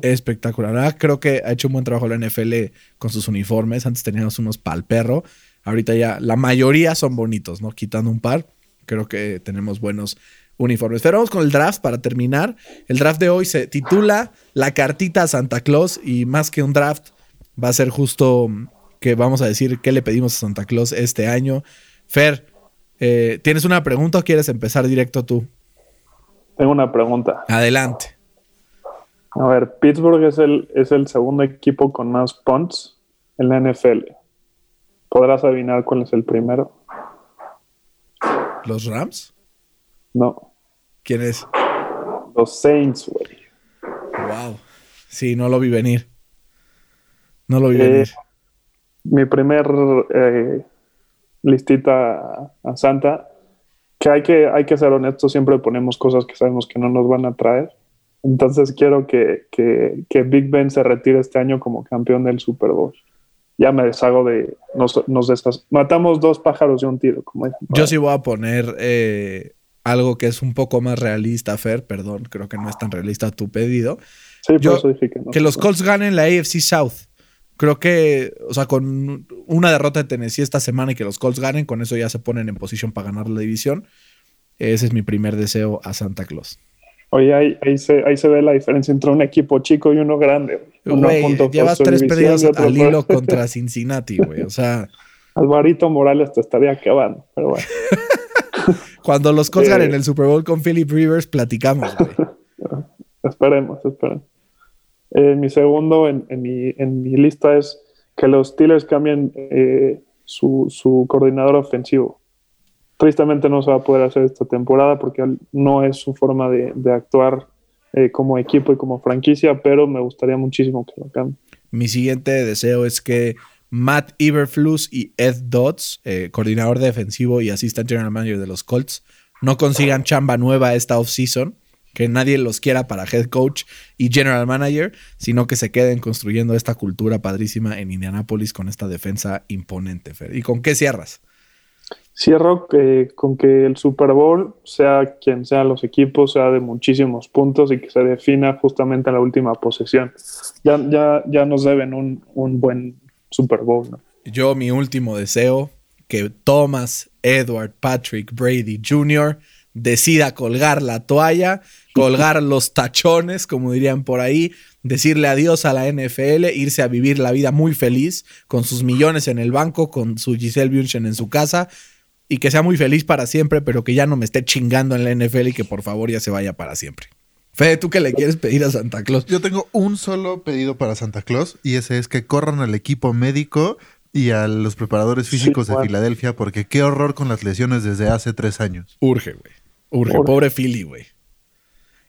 Espectacular. Ah, creo que ha hecho un buen trabajo la NFL con sus uniformes. Antes teníamos unos pal perro. Ahorita ya la mayoría son bonitos, ¿no? Quitando un par. Creo que tenemos buenos uniformes. Pero vamos con el draft para terminar. El draft de hoy se titula La cartita a Santa Claus. Y más que un draft, va a ser justo que vamos a decir qué le pedimos a Santa Claus este año. Fer, eh, ¿tienes una pregunta o quieres empezar directo tú? Tengo una pregunta. Adelante. A ver, Pittsburgh es el, es el segundo equipo con más punts en la NFL. ¿Podrás adivinar cuál es el primero? ¿Los Rams? No. ¿Quién es? Los Saints, güey. Wow. Sí, no lo vi venir. No lo vi Eh. Mi primer eh, listita a, Santa, que hay, que hay que ser honestos, siempre ponemos cosas que sabemos que no nos van a traer. Entonces quiero que, que, que Big Ben se retire este año como campeón del Super Bowl. Ya me deshago de... Nos, nos matamos dos pájaros de un tiro, como dicen. por Yo sí voy a poner eh, algo que es un poco más realista, Fer. Perdón, creo que no es tan realista tu pedido. Sí, por yo- eso dije que no. Que los Colts ganen la AFC South. Creo que, o sea, con una derrota de Tennessee esta semana y que los Colts ganen, con eso ya se ponen en posición para ganar la división. Ese es mi primer deseo a Santa Claus. Oye, ahí, ahí, se, ahí se ve la diferencia entre un equipo chico y uno grande. güey. Uno por llevas tres otro al hilo contra [laughs] Cincinnati, güey. O sea, Alvarito Morales te estaría acabando, pero bueno. [laughs] cuando los Colts Eh. ganen el Super Bowl con Philip Rivers, platicamos, güey. [laughs] Esperemos, esperemos. Eh, mi segundo en, mi, en mi lista es que los Steelers cambien eh, su, su coordinador ofensivo. Tristemente no se va a poder hacer esta temporada porque no es su forma de, de actuar eh, como equipo y como franquicia, pero me gustaría muchísimo que lo cambie. Mi siguiente deseo es que Matt Iberflus y Ed Dodds, eh, coordinador defensivo y assistant general manager de los Colts, no consigan chamba nueva esta offseason, que nadie los quiera para head coach y general manager, sino que se queden construyendo esta cultura padrísima en Indianapolis con esta defensa imponente. Fer. ¿Y con qué cierras? Cierro eh, con que el Super Bowl, sea quien sean los equipos, sea de muchísimos puntos y que se defina justamente en la última posesión. Ya, ya, ya nos deben un, un buen Super Bowl. ¿no? Yo, mi último deseo, que Thomas Edward Patrick Brady Jr. decida colgar la toalla, colgar [laughs] los tachones, como dirían por ahí, decirle adiós a la NFL, irse a vivir la vida muy feliz, con sus millones en el banco, con su Giselle Bündchen en su casa, y que sea muy feliz para siempre, pero que ya no me esté chingando en la NFL y que por favor ya se vaya para siempre. Fede, ¿tú qué le quieres pedir a Santa Claus? Yo tengo un solo pedido para Santa Claus y ese es que corran al equipo médico y a los preparadores físicos Sí, de. Filadelfia porque qué horror con las lesiones desde hace tres años. Urge, güey. Urge. Urge. Pobre Philly, güey.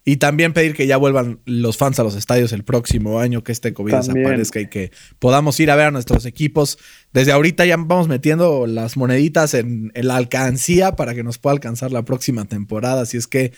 Y también pedir que ya vuelvan los fans a los estadios el próximo año, que este COVID También. desaparezca y que podamos ir a ver a nuestros equipos. Desde ahorita ya vamos metiendo las moneditas en, en la alcancía para que nos pueda alcanzar la próxima temporada. Así es que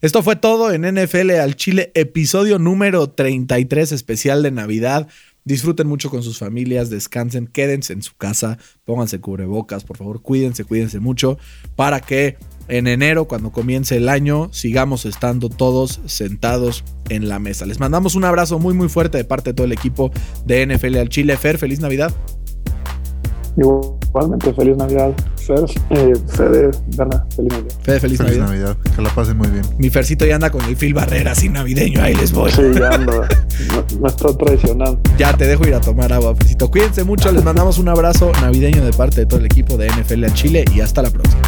esto fue todo en NFL al Chile, episodio número 33 especial de Navidad. Disfruten mucho con sus familias, descansen, quédense en su casa, pónganse cubrebocas, por favor, cuídense, cuídense mucho para que en enero, cuando comience el año, sigamos estando todos sentados en la mesa. Les mandamos un abrazo muy, muy fuerte de parte de todo el equipo de NFL al Chile. Fer, feliz Navidad. Igualmente, feliz Navidad. Fer, eh, Fede, Dana, feliz Navidad. Fede, feliz, Feliz Navidad. Navidad. Que la pasen muy bien. Mi Fercito ya anda con el Phil Barrera así navideño. Ahí les voy. Sí, ya ando, me, me está traicionando. Ya te dejo ir a tomar agua, Fercito. Cuídense mucho. Les mandamos un abrazo navideño de parte de todo el equipo de NFL al Chile y hasta la próxima.